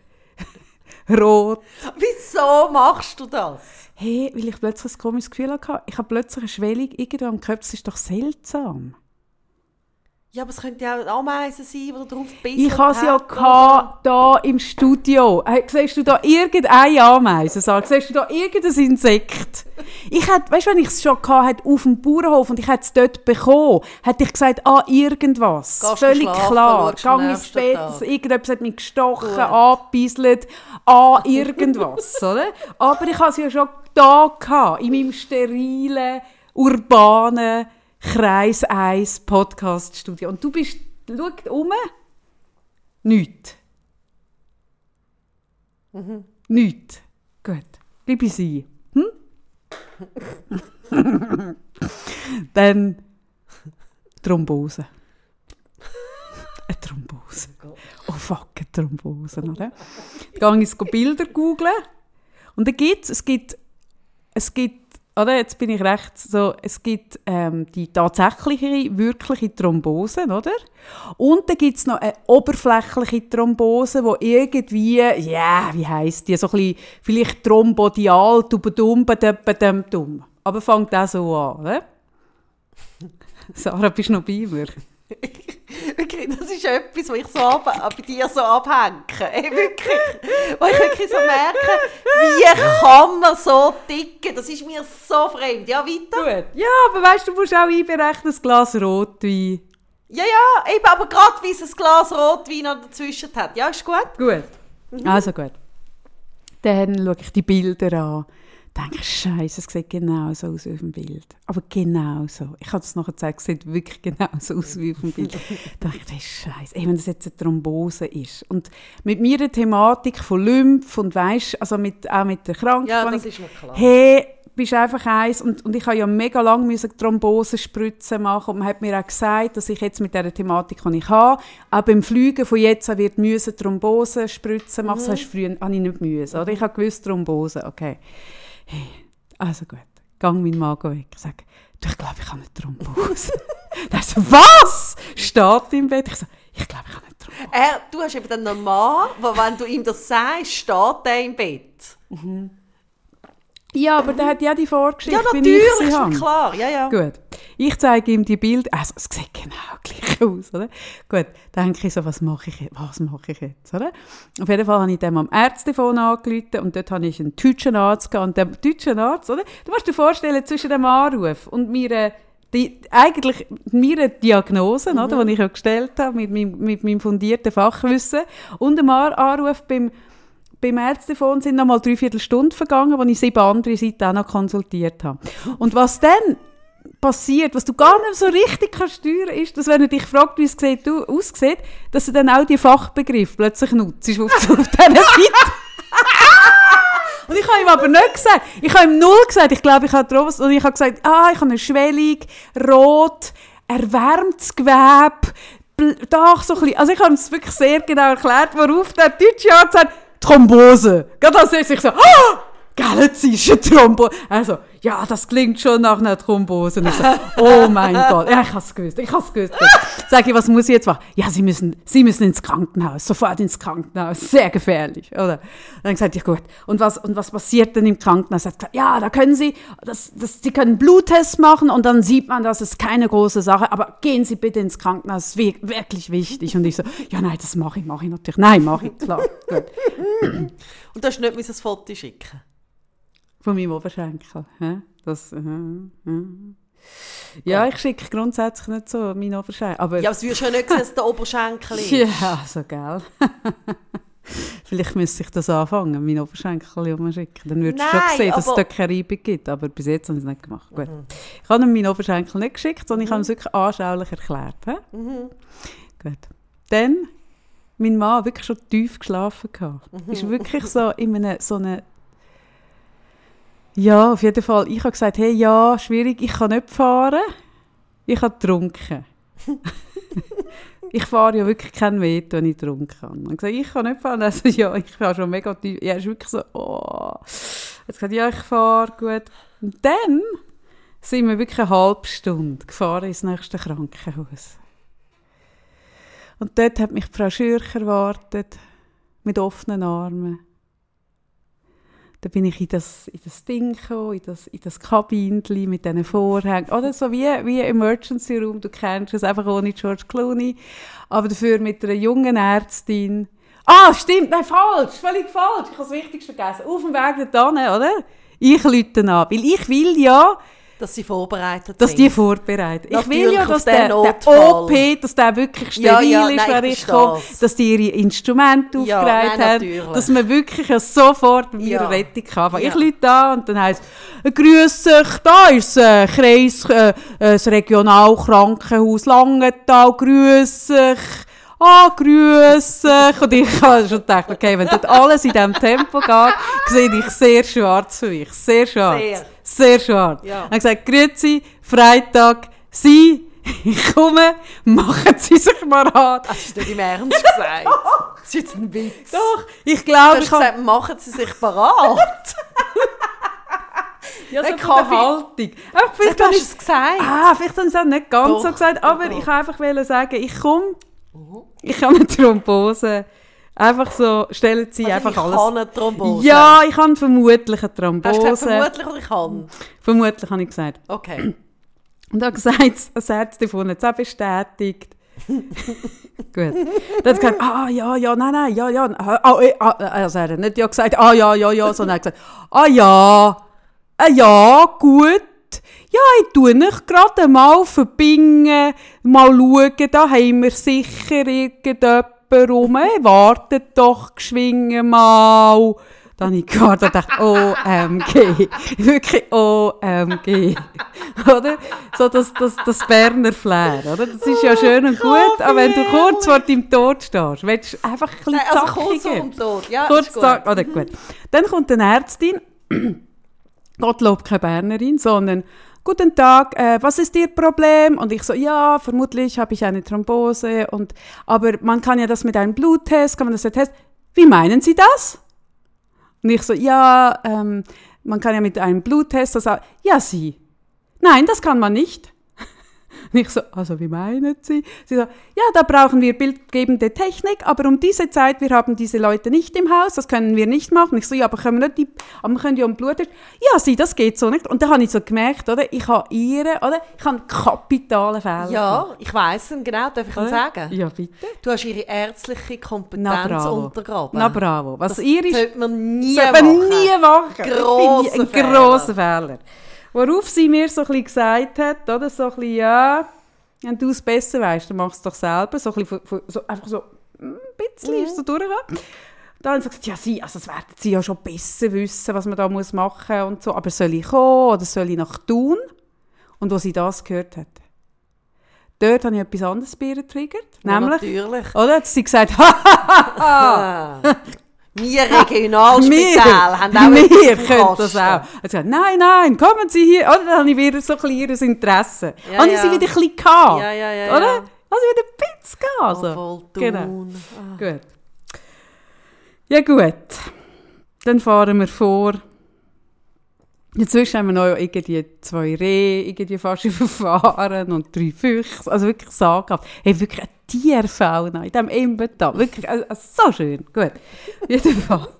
rot. Wieso machst du das? Hey, weil ich plötzlich ein komisches Gefühl hatte. Ich habe plötzlich eine Schwellung irgendwo am Kopf. Das ist doch seltsam. Ja, aber es könnte ja auch Ameisen sein, die drauf bissen. Ich hatte es ja gehabt, da im Studio. Hey, siehst du da irgendeine Ameise? Sag, siehst du da irgendein Insekt? Ich hätte, weißt du, wenn ich es schon hatte, auf dem Bauernhof und ich hätte es dort bekommen, hätte ich gesagt, ah, irgendwas. Gehst Völlig klar. Gang ins Bett, irgendetwas hat mich gestochen, angebieselt, ah, irgendwas, oder? Aber ich hatte es ja schon da gehabt, in meinem sterilen, urbanen, Kreis 1 Podcast Studio. Und du bist, schau um, nichts. Mhm. Nichts. Gut. Bleib sie. Hm? Dann Thrombose. Eine Thrombose. Oh fuck, eine Thrombose, oder? Dann gehe ich Bilder googeln und dann gibt es, gibt, es gibt oder? Jetzt bin ich recht so, es gibt ähm, die tatsächliche, wirkliche Thrombose, oder? Und dann gibt es noch eine oberflächliche Thrombose, wo irgendwie, ja, yeah, wie heisst die, so ein bisschen, vielleicht thrombodial, dubadum, dumm. Aber fängt auch so an, oder? Sarah, bist du noch bei mir? Wirklich, das ist etwas, was ich so ab, bei dir so abhänge. Ey, wirklich. Wo ich wirklich so merke, wie kann man so ticken? Das ist mir so fremd. Ja, weiter. Gut. Ja, aber weißt du, du musst auch einberechnen, das Glas Rotwein. Ja, ja, eben, aber gerade wie es ein Glas Rotwein noch dazwischen hat. Ja, ist gut. Gut. Also gut. Dann schaue ich die Bilder an. Denke, Scheiße, es sieht genau so aus wie auf dem Bild. Aber genau so. Ich habe es nachher gezeigt, es sieht wirklich genau so aus wie auf dem Bild. Dann dachte ich, Scheiße, wenn das jetzt eine Thrombose ist. Und mit meiner Thematik von Lymph und weisst, also mit, auch mit der Krankheit. Ja, das ist mir klar. Hey, bist einfach eins und, und ich habe ja mega lange müssen Thrombosenspritzen machen und man hat mir auch gesagt, dass ich jetzt mit der Thematik, die ich habe, auch beim Fliegen von jetzt an wird müssen Thrombosenspritzen machen. Mhm. Das hast früher habe ich nicht müssen, oder? Ich habe gewusst Thrombose, okay. Hey, also gut, gang meinen Magen weg. Ich sage, du, ich glaube, ich habe eine Thrombose. er so, was? Steht im Bett. Ich so, ich glaube, ich habe eine Thrombose. Er, du hast eben den Normal, wo, wenn du ihm das sagst, steht er im Bett. Mhm. Ja, aber der hat ja die Vorgeschichte, ja, natürlich, ich ist klar. Ja, ja. Gut. Ich zeige ihm die Bilder. Also, es sieht genau gleich aus, oder? Gut, dann denke ich so, was mache ich, was mache ich jetzt, oder? Auf jeden Fall habe ich dem am Ärztefon angerufen und dort habe ich einen deutschen Arzt gehabt. Und der deutsche Arzt, oder? Du musst dir vorstellen, zwischen dem Anruf und mir die, eigentlich meine Diagnose, mhm. oder, die ich ja gestellt habe, mit meinem, mit meinem fundierten Fachwissen, und dem Anruf beim beim Ärztefon sind noch mal dreiviertel Stunde vergangen, wo ich sieben andere Seiten auch noch konsultiert habe. Und was dann passiert, was du gar nicht so richtig kannst steuern, ist, dass wenn er dich fragt, wie es sieht, du, aussieht, dass du dann auch die Fachbegriffe plötzlich nutzt auf, auf dieser Seite. Und ich habe ihm aber nicht gesagt. Ich habe ihm null gesagt. Ich glaube, ich habe drauf, und ich habe gesagt, ah, ich habe eine Schwellung, rot, erwärmtes Gewebe, doch, so ein bisschen. Also ich habe es wirklich sehr genau erklärt, worauf der deutsche Arzt sagt, Thrombose. Er sich so, ah, galaxische Thrombose. Also, ja, das klingt schon nach einer Thrombose. Und ich so, oh mein Gott, ja, ich habe es gewusst, ich habe es gewusst. Sag ich, was muss ich jetzt machen? Ja, Sie müssen, Sie müssen ins Krankenhaus, sofort ins Krankenhaus, sehr gefährlich, oder? dann gesagt, ja gut, und was, und was passiert denn im Krankenhaus? Er gesagt, ja, da können Sie, das, das, Sie können Bluttests machen und dann sieht man, das ist keine große Sache, aber gehen Sie bitte ins Krankenhaus, das ist wirklich wichtig. Und ich so, ja, nein, das mache ich, mache ich natürlich. Nein, mache ich, klar, gut. Und du hast nicht ein Foto schicken von meinem Oberschenkel. Das, uh, uh. Ja, ich schicke grundsätzlich nicht so meinen Oberschenkel. Aber ja, aber es würdest ja nicht sehen, dass der Oberschenkel ist. Ja, so geil. Vielleicht müsste ich das anfangen, meinen Oberschenkel umschicken. Dann würdest du schon sehen, dass es dort keine Reibung gibt. Aber bis jetzt habe ich es nicht gemacht. Gut. Mhm. Ich habe ihm meinen Oberschenkel nicht geschickt, sondern mhm. ich habe es wirklich anschaulich erklärt. Mhm. Gut. Dann, mein Mann wirklich schon tief geschlafen. Gehabt. Mhm. Ist wirklich so in einem, so einem ja, auf jeden Fall. Ich habe gesagt, hey, ja, schwierig, ich kann nicht fahren. Ich habe getrunken. ich fahre ja wirklich kein Veto, wenn ich getrunken habe. Und gesagt, ich kann nicht fahren. Also, ja, ich fahre schon mega tief. Ja, ist wirklich so, oh. Jetzt gesagt, ja, ich fahre, gut. Und dann sind wir wirklich eine halbe Stunde gefahren ins nächste Krankenhaus. Und dort hat mich Frau Schürcher erwartet, mit offenen Armen. Da bin ich in das, in das Ding gekommen, in das, in das Kabinchen mit diesen Vorhängen. Oder so wie, wie Emergency Room, du kennst es, einfach ohne George Clooney. Aber dafür mit einer jungen Ärztin. Ah, stimmt, nein, falsch, völlig falsch. Ich habe das Wichtigste vergessen. Auf dem Weg dorthin, oder? Ich lüte an, weil ich will ja, dass sie vorbereitet dass sind. die vorbereitet. Ich will ja, dass der, der, OP, dass der wirklich steril ja, ja, ist, wenn ich komme, dass die ihre Instrumente aufgereiht ja, haben, dass man wirklich ja sofort mit ihrer Rettung kann. Ich lüte da und dann heisst es, «Grüß dich, da ist das äh, Kreis, äh, das Regionalkrankenhaus Langenthal, grüß dich.» «Ah, oh, grüß dich!» Und ich habe schon gedacht, okay, wenn dort alles in diesem Tempo geht, sehe ich sehr schwarz für mich, sehr schwarz. Sehr. Sehr schade. Ja. Er hat gesagt, Grüezi, Freitag, Sie, ich komme, machen Sie sich mal an. Das ist nicht im Ernst gesagt. das ist jetzt ein Witz. Doch, ich glaube... Du hast gesagt, machen Sie sich parat. ja, so der Haltung. Aber vielleicht hast du es gesagt. Ah, vielleicht haben Sie es auch nicht ganz doch, so gesagt, aber doch. ich wollte einfach sagen, ich komme, mhm. ich habe eine Thrombose. Einfach so, stellen Sie also einfach ich alles... Ich habe eine Thrombose? Ja, ich habe vermutlich eine Thrombose. Hast du gesagt, vermutlich oder ich habe? Vermutlich habe ich gesagt. Okay. Und hat gesagt, das Ärztefon hat es auch bestätigt. Gut. Dann hat gesagt, ah, ja, ja, nein, nein, ja, ja. Ah, eh, ah, also er hat nicht ja gesagt, ah, ja, ja, ja, sondern er hat gesagt, ah, ja, ah, ja, gut. Ja, ich tue nicht gerade mal verbingen, mal schauen, da haben wir sicher irgendjemanden rum. Wartet doch geschwingen mal. Dann habe ich gewartet und dachte, OMG. Wirklich OMG. oder? So das, das, das Berner Flair, oder? Das ist ja schön und gut, aber wenn du kurz vor deinem Tod stehst, willst du einfach ein bisschen Nein, also kurz vor dem Tod, ja, Kurz gut. oder gut. Dann kommt eine Ärztin, Gottlob keine Bernerin, sondern Guten Tag, äh, was ist Ihr Problem? Und ich so, ja, vermutlich habe ich eine Thrombose. Und, aber man kann ja das mit einem Bluttest, kann man das ja testen. Wie meinen Sie das? Und ich so, ja, ähm, man kann ja mit einem Bluttest das auch. Ja, Sie. Nein, das kann man nicht. Und ich so, also wie meinen Sie? Sie so, ja, da brauchen wir bildgebende Technik, aber um diese Zeit, wir haben diese Leute nicht im Haus, das können wir nicht machen. Ich so, ja, aber können wir nicht die, aber wir können ja um Blut. Ja, Sie, das geht so nicht. Und da habe ich so gemerkt, oder, ich habe ihre, oder, ich habe einen kapitalen Fehler. Ja, ich weiss ihn genau, darf ich ihn Oder? sagen? Ja, bitte. Du hast ihre ärztliche Kompetenz Na bravo. untergraben. Na bravo. Was das ihr ist, sollte man nie sollte man machen. nie machen. Grosser bin ein Fehler. grosser Fehler. Worauf sie mir so ein bisschen gesagt hat, oder, so ein bisschen, ja, wenn du es besser weißt, dann mach es doch selber. So ein bisschen, so, einfach so ein bisschen Mhm. ist so durchgegangen. Dann haben sie gesagt, ja, sie, also das werden sie ja schon besser wissen, was man da muss machen muss und so. Aber soll ich kommen oder soll ich nach Thun? Und wo sie das gehört hat, dort habe ich etwas anderes bei ihr getriggert. Ja, Nämlich, natürlich. oder, hat sie gesagt, ha. Wir Regionalspital haben auch wir können das auch. Gesagt, nein, nein, kommen Sie hier. Oder dann habe ich wieder so ein ihr Interesse. Ja, habe ich ja. sie wieder ein bisschen gehabt. Ja, ja, ja. Oder? ja. Also wieder ein bisschen. Also. Obwohl Genau. Thun. Ah. Gut. Ja gut, dann fahren wir vor. Inzwischen haben wir noch irgendwie zwei Rehe irgendwie fast überfahren und drei Füchse. Also wirklich sagenhaft. Hey, wirklich eine Tierfauna in diesem Emmental. Wirklich also, also so schön. Gut. Auf jeden Fall.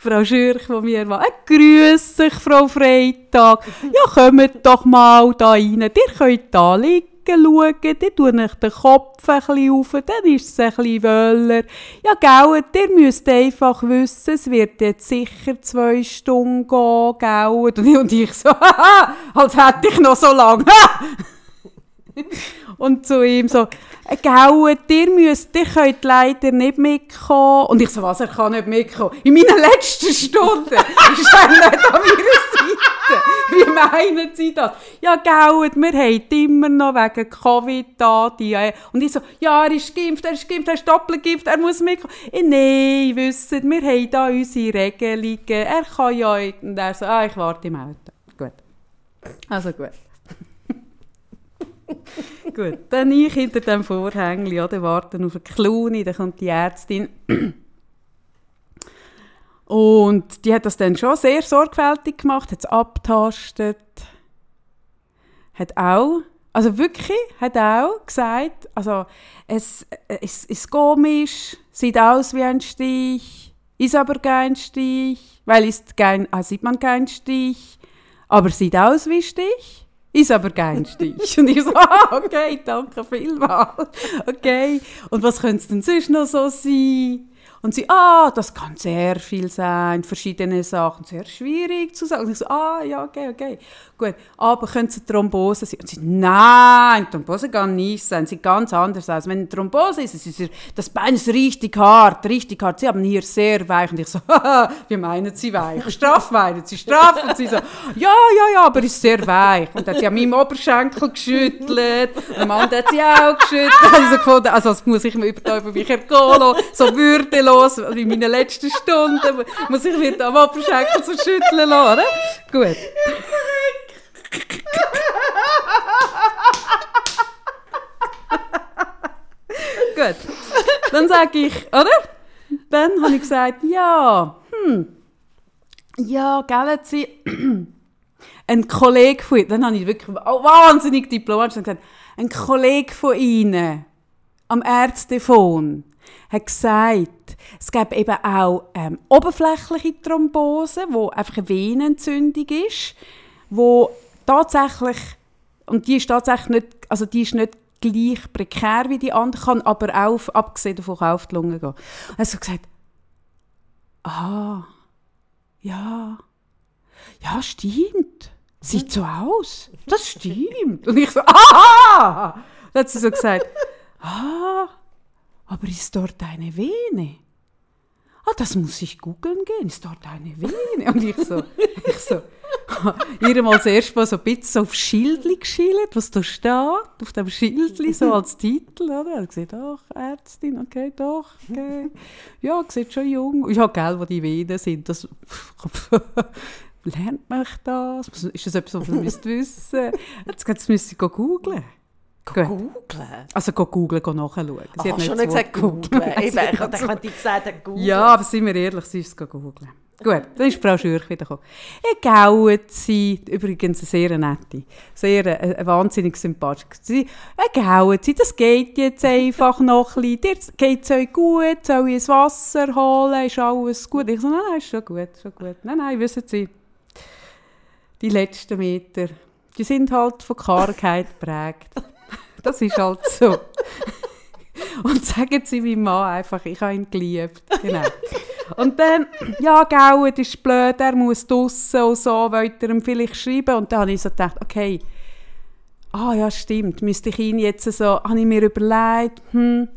Frau Schürch von mir war, äh, grüß dich, Frau Freitag. Ja, kommt doch mal da rein. Ihr könnt da liegen schauen, ihr tut euch den Kopf ein bisschen auf, dann ist es ein bisschen wöller. Ja, gell, ihr müsst einfach wissen, es wird jetzt sicher zwei Stunden gehen, gell. Und ich, ich so, als hätte ich noch so lange. Und zu ihm so, äh, gell, ihr müsst, ihr könnt leider nicht mitkommen. Und ich so, was, er kann nicht mitkommen? In meinen letzten Stunden ist er nicht an meiner Seite. Wie meinen Sie das? Ja, gell, wir haben immer noch wegen Covid da. Die, äh, und ich so, ja, er ist geimpft, er ist geimpft, er ist doppelt geimpft, er muss mitkommen. Ich, Nein, wisst, wir haben da unsere Regelungen. Er kann ja, und er so, ah, ich warte im Auto. Gut. Also gut. Gut, dann ich hinter dem Vorhängli, oder, warten auf eine Kluni, dann kommt die Ärztin. Und die hat das dann schon sehr sorgfältig gemacht, hat es abtastet, hat auch, also wirklich, hat auch gesagt, also es, es ist komisch, sieht aus wie ein Stich, ist aber kein Stich, weil ist kein, ah, sieht man keinen Stich, aber sieht aus wie Stich. Ist aber kein Stich. Und ich so, ah, okay, danke vielmals. Okay. Und was könnte es denn sonst noch so sein? Und sie, ah, das kann sehr viel sein, verschiedene Sachen, sehr schwierig zu sagen. Und ich so, ah, ja, okay, okay, gut. Aber könnte es eine Thrombose sein? Und sie, nein, Thrombose kann nicht sein, sieht ganz anders aus. Wenn eine Thrombose ist, ist das Bein ist richtig hart, richtig hart. Sie haben hier sehr weich. Und ich so, wie meinen Sie weich? Straff meinen Sie, straff? Und sie so, ja, ja, ja, aber ist sehr weich. Und dann hat sie an meinem Oberschenkel geschüttelt, und am anderen hat sie auch geschüttelt. Dann habe ich so gefunden, also das muss ich mir über, über mich ergehen so würdelos, wie in meinen letzten Stunden, muss ich mir am Oberschenkel so schütteln lassen? Gut. Gut. Dann sage ich, oder? Dann habe ich gesagt, ja, hm, ja, gell, sie, ein Kollege von Ihnen, dann habe ich wirklich oh, wahnsinnig diplomatisch gesagt, ein Kollege von Ihnen am Ärztefon hat gesagt, es gäbe eben auch ähm, oberflächliche Thrombose, wo einfach eine Venenentzündung ist, wo tatsächlich, und die ist tatsächlich nicht, also die ist nicht gleich prekär wie die andere, kann aber auch, abgesehen davon, auf die Lunge gehen. Er hat gesagt, ah, ja, ja, stimmt. Sieht so aus. Das stimmt. Und ich so, aha! Dann hat sie so gesagt, ah, aber ist dort eine Vene? Ah, das muss ich googeln gehen. Ist dort eine Vene? Und ich so, ich so, ihr mal das erste Mal so ein bisschen so auf Schildli geschildert, was da steht, auf dem Schildli, so als Titel, oder? Er gesagt, ach, Ärztin, okay, doch, okay. Ja, sieht schon jung. Ja, gell, wo die Venen sind, das lernt man das? Ist das etwas, was man müsste wissen Jetzt, jetzt müsste ich googeln. Googeln? Also go googlen, go nachschauen. Sie hat schon nicht gesagt googeln. ich dachte, wenn die gesagt hat, googeln. Ja, aber sind wir ehrlich, sie ist es googeln. Gut, dann ist Frau Schürch wieder gekommen. Eine sie, übrigens eine sehr nette, sehr äh, eine, wahnsinnig sympathisch. Sie, eine sie, das geht jetzt einfach noch ein bisschen. Geht es euch gut? Soll ich ein Wasser holen? Ist alles gut? Ich so, nein, nein, ist schon gut, schon gut. Nein, nein, wissen Sie, die letzten Meter, die sind halt von Kargheit geprägt. Das ist halt so. Und sagen Sie meinem Mann einfach, ich habe ihn geliebt. Genau. Und dann, ja, gell, das ist blöd, er muss draussen und so, wollte er ihm vielleicht schreiben. Und dann habe ich so gedacht, okay, ah ja, stimmt, müsste ich ihn jetzt so, habe ich mir überlegt, hm,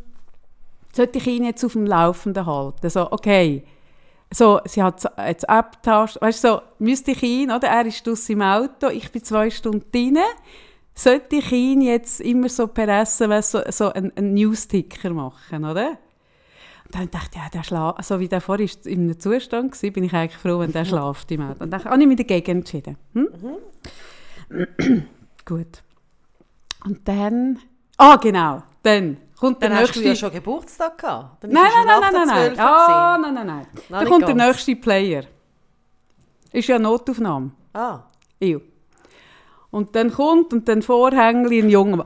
sollte ich ihn jetzt auf dem Laufenden halten? So, okay, so, sie hat jetzt abgetauscht, weißt du, so, müsste ich ihn, oder, er ist draussen im Auto, ich bin zwei Stunden drin, sollte ich ihn jetzt immer so per SMS so, so einen, einen News-Ticker machen, oder? Und dann dachte ich, ja, der schläft, so wie der vorher in einem Zustand war, bin ich eigentlich froh, wenn der schläft im Auto. Und dann habe ich mich dagegen entschieden. Hm? Mhm. Gut. Und dann, ah, genau, dann kommt dann der nächste... hast du ja schon Geburtstag gehabt. Dann nein, nein, nein, nein, nein, ah, nein, nein, nein. Dann kommt ganz. der nächste Player. Ist ja eine Notaufnahme. Ah. Ew. Und dann kommt und dann Vorhängli ein Junge.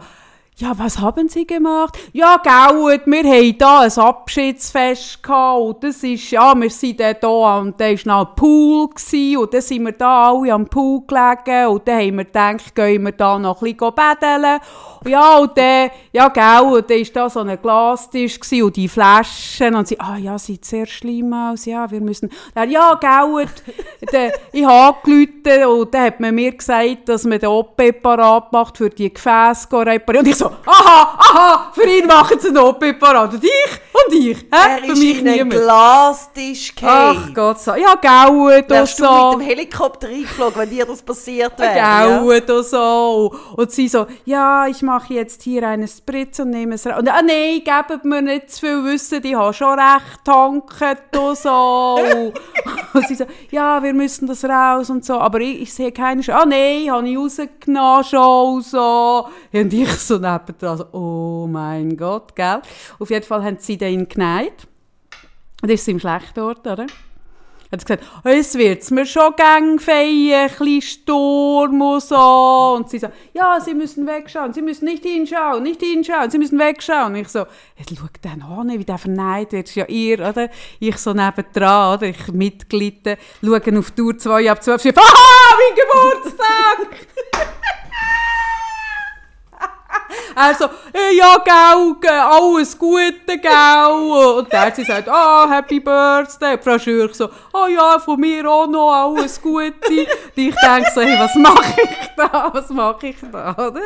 Ja, was haben Sie gemacht? Ja, gut, wir hatten hier ein Abschiedsfest gehabt, und das ist, ja, wir sind dann da, und da war noch ein Pool, gewesen, und dann sind wir da alle am Pool gelegen, und dann haben wir gedacht, gehen wir da noch ein bisschen betteln. Ja, und dann, ja, gell, und dann war da so ein Glastisch und die Flaschen, und sie, ah, ja, sieht sehr schlimm aus, ja, wir müssen, dann, ja, gell, dann, ich habe angerufen, und dann hat man mir gesagt, dass man den OP parat macht, für die Gefäße reparieren, und ich so, aha, aha, für ihn machen sie einen OP-Parat. Und ich und ich. Hä? Für mich in einen Glastisch Ach Gott, so. ja, gaut und so. du mit dem Helikopter eingeflogen, wenn dir das passiert wäre? Gaut ja. und so. Und sie so, ja, ich mache jetzt hier eine Spritze und nehme es raus. Und ah, nein, gebt mir nicht zu viel Wissen, die haben schon recht tanket und so. und sie so, ja, wir müssen das raus und so. Aber ich, ich sehe keine Chance. Ah nein, habe ich rausgenommen schon und so. Und ich so, so, oh mein Gott, gell? Auf jeden Fall haben sie den geneigt. Und ist ihm schlecht dort, oder? Hat gesagt, oh, es wird mir schon gang feiern, ein bisschen Sturm und so. Und sie so, ja, sie müssen wegschauen, sie müssen nicht hinschauen, nicht hinschauen, sie müssen wegschauen. Und ich so, jetzt schau den an, wie der verneint wird, ist ja ihr, oder? Ich so nebendran, oder? Ich mitgelitten, schauen auf die Uhr 2 ab 12, aha, mein Geburtstag! Er so, ja, gell, alles Gute, gell. Und der sie sagt, ah, oh, Happy Birthday. Und Frau Schürch so, oh ja, von mir auch noch alles Gute. Und ich denke so, hey, was mache ich da, was mache ich da, oder?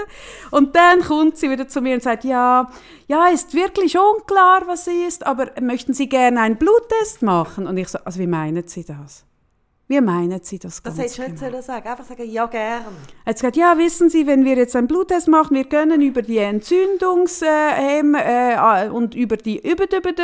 Und dann kommt sie wieder zu mir und sagt, ja, ja, ist wirklich unklar, was sie ist, aber möchten Sie gerne einen Bluttest machen? Und ich so, also wie meinen Sie das? Wie meinen Sie das ganz Das hättest du nicht genau? sagen Einfach sagen, ja, gern. Er hat gesagt, ja, wissen Sie, wenn wir jetzt einen Bluttest machen, wir können über die Entzündungs- äh, äh, und über die Überdübede,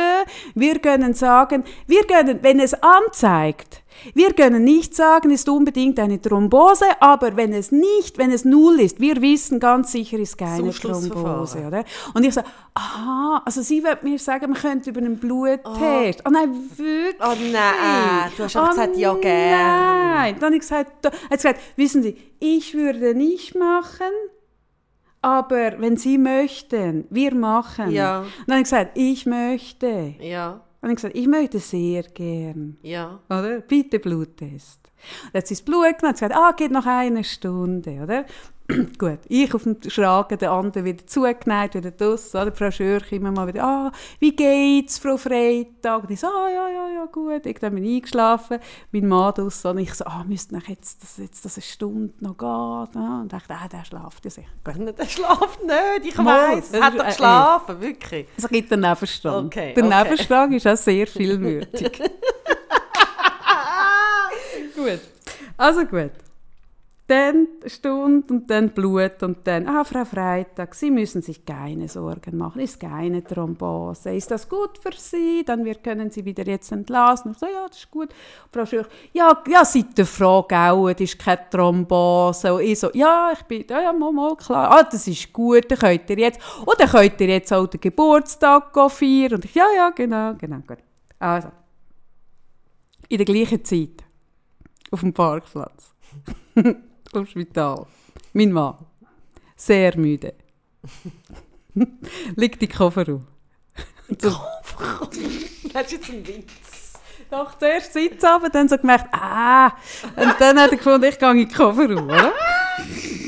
wir können sagen, wir können, wenn es anzeigt, wir können nicht sagen, es ist unbedingt eine Thrombose, aber wenn es nicht, wenn es null ist, wir wissen ganz sicher, ist keine Thrombose, oder? Und ich so, aha, also sie wird mir sagen, man könnte über einen Bluttest. Oh, oh nein, wirklich? Oh nein, du hast oh, gesagt, ja gerne. Nein, dann habe ich gesagt, hat gesagt, wissen Sie, ich würde nicht machen, aber wenn Sie möchten, wir machen. Ja. Und dann habe ich gesagt, ich möchte. Ja. Und ich gesagt, ich möchte sehr gern. Ja. Oder? Bitte Bluttest. Dann hat sie das Blut genommen und gesagt, ah, geht noch eine Stunde, oder? Gut, ich auf dem Schragen, der andere wieder zugeneigt, wieder draus, oder? Frau Schörch immer mal wieder, ah, wie geht's, Frau Freitag? Und ich so, ah, ja, ja, ja, gut. Ich bin eingeschlafen, mein Mann draus, und ich so, ah, müsste noch jetzt, dass, jetzt, dass eine Stunde noch geht, ja? und dachte, ah, der schlaft ja sicher. Gut. Der schlaft nicht, ich weiss, er hat doch geschlafen, wirklich. Es gibt den Nebenstrang. Okay, der okay. Nebenstrang ist auch sehr vielmütig. gut, also gut. Dann Stunde und dann Blut und dann, ah, Frau Freitag, Sie müssen sich keine Sorgen machen, ist keine Thrombose. Ist das gut für Sie? Dann wir können Sie wieder jetzt entlassen. Ich so, ja, das ist gut. Frau Schürch, ja, ja, seit der Frage auch, das ist keine Thrombose. Und ich so, ja, ich bin, ja, ja, mal, mal, klar. Ah, das ist gut, dann könnt ihr jetzt, und dann könnt ihr jetzt auch den Geburtstag feiern. Und ich, ja, ja, genau, genau, gut. Also, in der gleichen Zeit, auf dem Parkplatz vom Spital. Mein Mann, sehr müde, liegt in Kofferraum. Kofferraum? Das ist jetzt ein Witz. Doch, zuerst sitzen, aber dann so gemerkt, ah, und dann hat er gefunden, ich gehe in den Kofferraum, oder?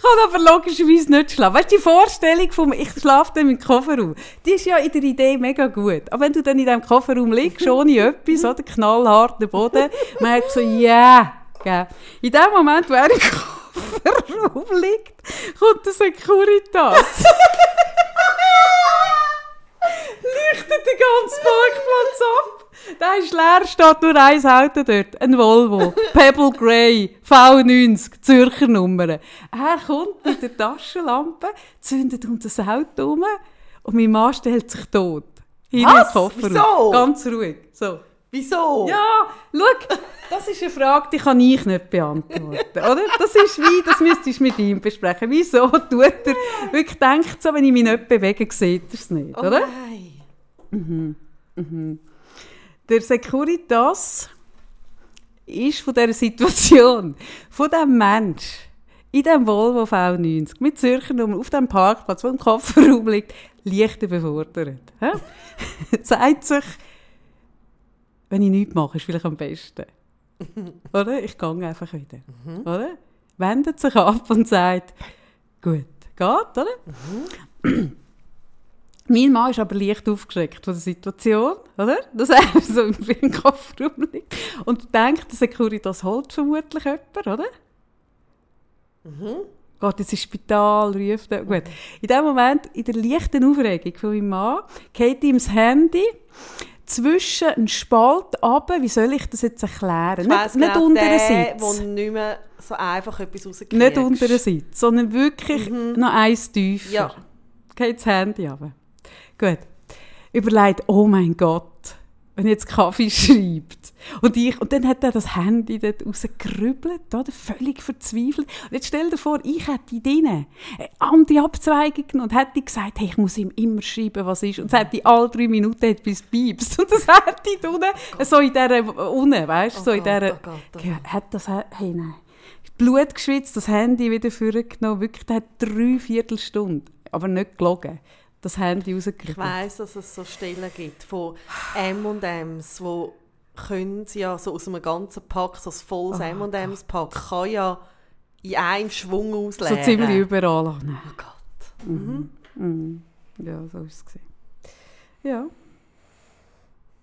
kann aber logischerweise nicht schlafen. Weißt du, die Vorstellung von ich schlafe dann im Kofferraum, die ist ja in der Idee mega gut. Aber wenn du dann in diesem Kofferraum liegst, ohne etwas, oder knallharter Boden, merkst du so, ja, yeah. In dem Moment, wo er im Kofferraum liegt, kommt der Securitas. Leuchtet den ganzen Parkplatz ab. Der ist leer, steht nur ein Auto dort. Ein Volvo. Pebble Grey. V90. Zürcher Nummer. Er kommt mit der Taschenlampe, zündet um das Auto um und mein Mann stellt sich tot. In den Was? Kofferraum. Wieso? Ganz ruhig. So. Wieso? Ja, schau, das ist eine Frage, die kann ich nicht beantworten, oder? Das ist wie, das müsstest du mit ihm besprechen. Wieso tut er, wirklich denkt so, wenn ich mich nicht bewege, sieht er es nicht, Oh oder? nein. Der Securitas ist von dieser Situation, von diesem Mensch, in diesem Volvo V90, mit Zürcher Nummer, auf dem Parkplatz, wo im Kofferraum liegt, leicht überfordert. Sagt sich, wenn ich nichts mache, ist vielleicht am besten. oder? Ich gehe einfach wieder. Oder? Wendet sich ab und sagt, gut, geht, oder? Mein Mann ist aber leicht aufgeschreckt von der Situation, oder? Dass er so im Kofferraum liegt und denkt, der Securitas holt vermutlich jemand, oder? Geht ins Spital, ruft er. Gut. In dem Moment, in der leichten Aufregung von meinem Mann, geht ihm das Handy zwischen einen Spalt ab. Wie soll ich das jetzt erklären? Ich Nicht, nicht genau, unter den Sitz. wo nicht mehr so einfach etwas rauskriegst. Nicht unter den Sitz, sondern wirklich noch eins tiefer. Ja. Geht das Handy runter. Gut. Überlegt, oh mein Gott, wenn jetzt Kaffee schreibt. Und, ich, und dann hat er das Handy dort rausgerübelt, oder? völlig verzweifelt. Und jetzt stell dir vor, ich hätte drin eine andere Abzweigung genommen und hätte gesagt, hey, ich muss ihm immer schreiben, was ist. Und es hätte alle drei Minuten etwas piepst. Und das hätte ich unten, so in dieser, unten, weißt du, Oh so in dieser, oh Gott, oh hat das, hey, nein. Blut geschwitzt, das Handy wieder vorgenommen, wirklich, der hat drei Viertelstunden, aber nicht gelogen, das Handy Ich rausgekriegt. weiss, dass es so Stellen gibt von M&M's, wo können sie ja so aus einem ganzen Pack, so ein volles Oh M&M's Pack, kann ja in einem Schwung So ausleeren. ziemlich überall an. Oh Gott. Mhm. Ja, so war es. Ja.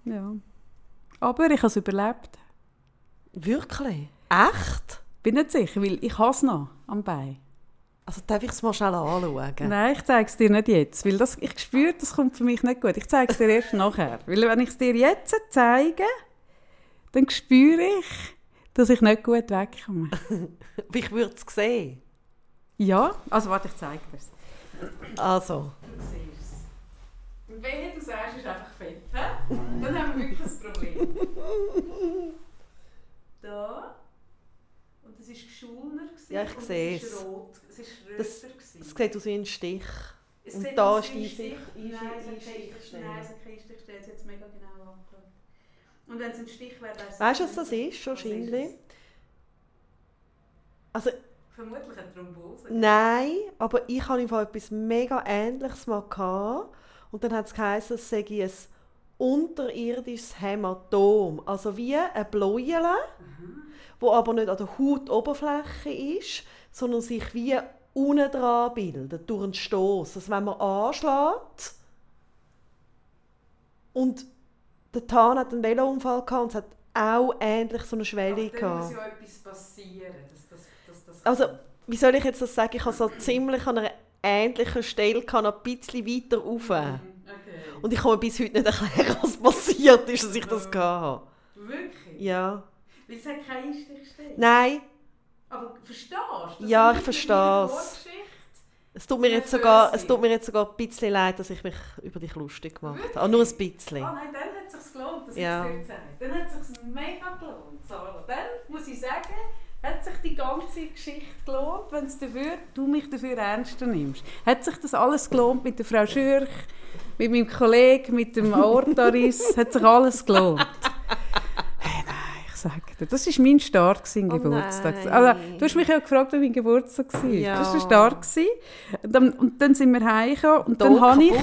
Ja. Aber ich habe es überlebt. Wirklich? Echt? Bin nicht sicher, weil ich habe es noch am Bein. Also darf ich es mal schnell anschauen? Nein, ich zeige es dir nicht jetzt, weil das, ich spüre, das kommt für mich nicht gut. Ich zeige es dir erst nachher. Weil wenn ich es dir jetzt zeige, dann spüre ich, dass ich nicht gut wegkomme. Aber ich würde es sehen. Ja, also warte, ich zeige dir es. Also. Du siehst es. Wenn du sagst, es ist einfach fett, dann haben wir wirklich ein Problem. Da. War geschulner. Ja, ich sehe es. es. ist rot. Es ist Das-. Es sieht aus wie ein Stich. Es Und da ist die Stich. Nein, es hat Einstich- keine- Stelle. Nein, es hat mega genau angeschaut. Und wenn es ein Stich wäre, wäre es... Weißt du, was das ist, es? Also, Vermutlich eine Thrombose. nein, aber ich hatte im Fall etwas mega Ähnliches mal. Gehabt. Und dann hat es geheißen, es sei ein unterirdisches Hämatom. Also wie ein Bläuele, wo aber nicht an der Hautoberfläche ist, sondern sich wie unten dran bildet, durch einen Stoß. Also wenn man anschlägt und der Tan hat einen Velounfall gehabt und es hat auch ähnlich so eine Schwelle gehabt. ja etwas passieren. Dass, dass, dass, Also, wie soll ich jetzt das sagen? Ich habe so ziemlich an einer ähnlichen Stelle gehabt, noch ein bisschen weiter rauf. okay. Und ich kann mir bis heute nicht erklären, was passiert ist, dass ich das hatte. Wirklich? Ja. Weil es hat keine Einstichstelle. Nein, Aber verstehst du? Ja, ich verstehe es. Es tut mir jetzt sogar, es tut mir jetzt sogar ein bisschen leid, dass ich mich über dich lustig gemacht habe. Ah, nur ein bisschen. Ah nein, dann hat es sich gelohnt, dass Ja. ich es sage. Dann hat es sich mega gelohnt, Sarah. Dann muss ich sagen, hat sich die ganze Geschichte gelohnt, wenn es dafür, du mich dafür ernster nimmst. Hat sich das alles gelohnt mit der Frau Schürch, mit meinem Kollegen, mit dem Aortaris? hat sich alles gelohnt? Sage dir, das war mein Start gewesen, Oh Geburtstag. nein. Also, du hast mich ja gefragt, wie mein Geburtstag war. Ja. Das war der Start. Und dann, und dann sind wir heimgekommen und dann Tot habe ich,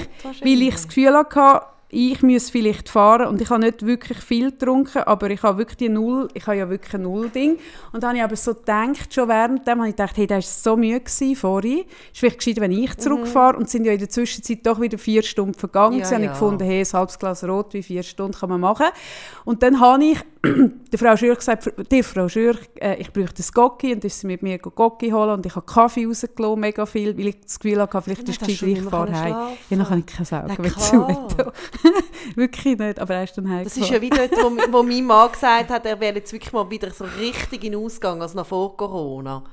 weil ich das Gefühl hatte, ich müsse vielleicht fahren und ich habe nicht wirklich viel getrunken, aber ich habe wirklich die Null, ich habe ja wirklich ein Null-Ding. Und dann habe ich aber so gedacht, schon während dem habe ich gedacht, hey, der war so müde gewesen vorhin. Es ist vielleicht gescheit, wenn ich zurückfahre. Und es sind ja in der Zwischenzeit doch wieder vier Stunden vergangen. Mhm. Ja, Ja, habe ich gefunden, hey, ein halbes Glas Rot, wie vier Stunden kann man machen. Und dann habe ich der Frau Schürch gesagt, dir Frau Schürch, äh, ich bräuchte ein Gocki und dann ist sie mit mir Gocki holen und ich habe Kaffee rausgelassen, mega viel, weil ich das Gefühl hatte, vielleicht ist es hast du gescheit, nicht ich fahre heim. Ja, dann kann ich keine Saugen Na mehr klar. Wirklich nicht, aber er ist dann Das ist ja wie dort, wo, wo mein Mann gesagt hat, er wäre jetzt wirklich mal wieder so richtig in den Ausgang, als noch vor Corona. und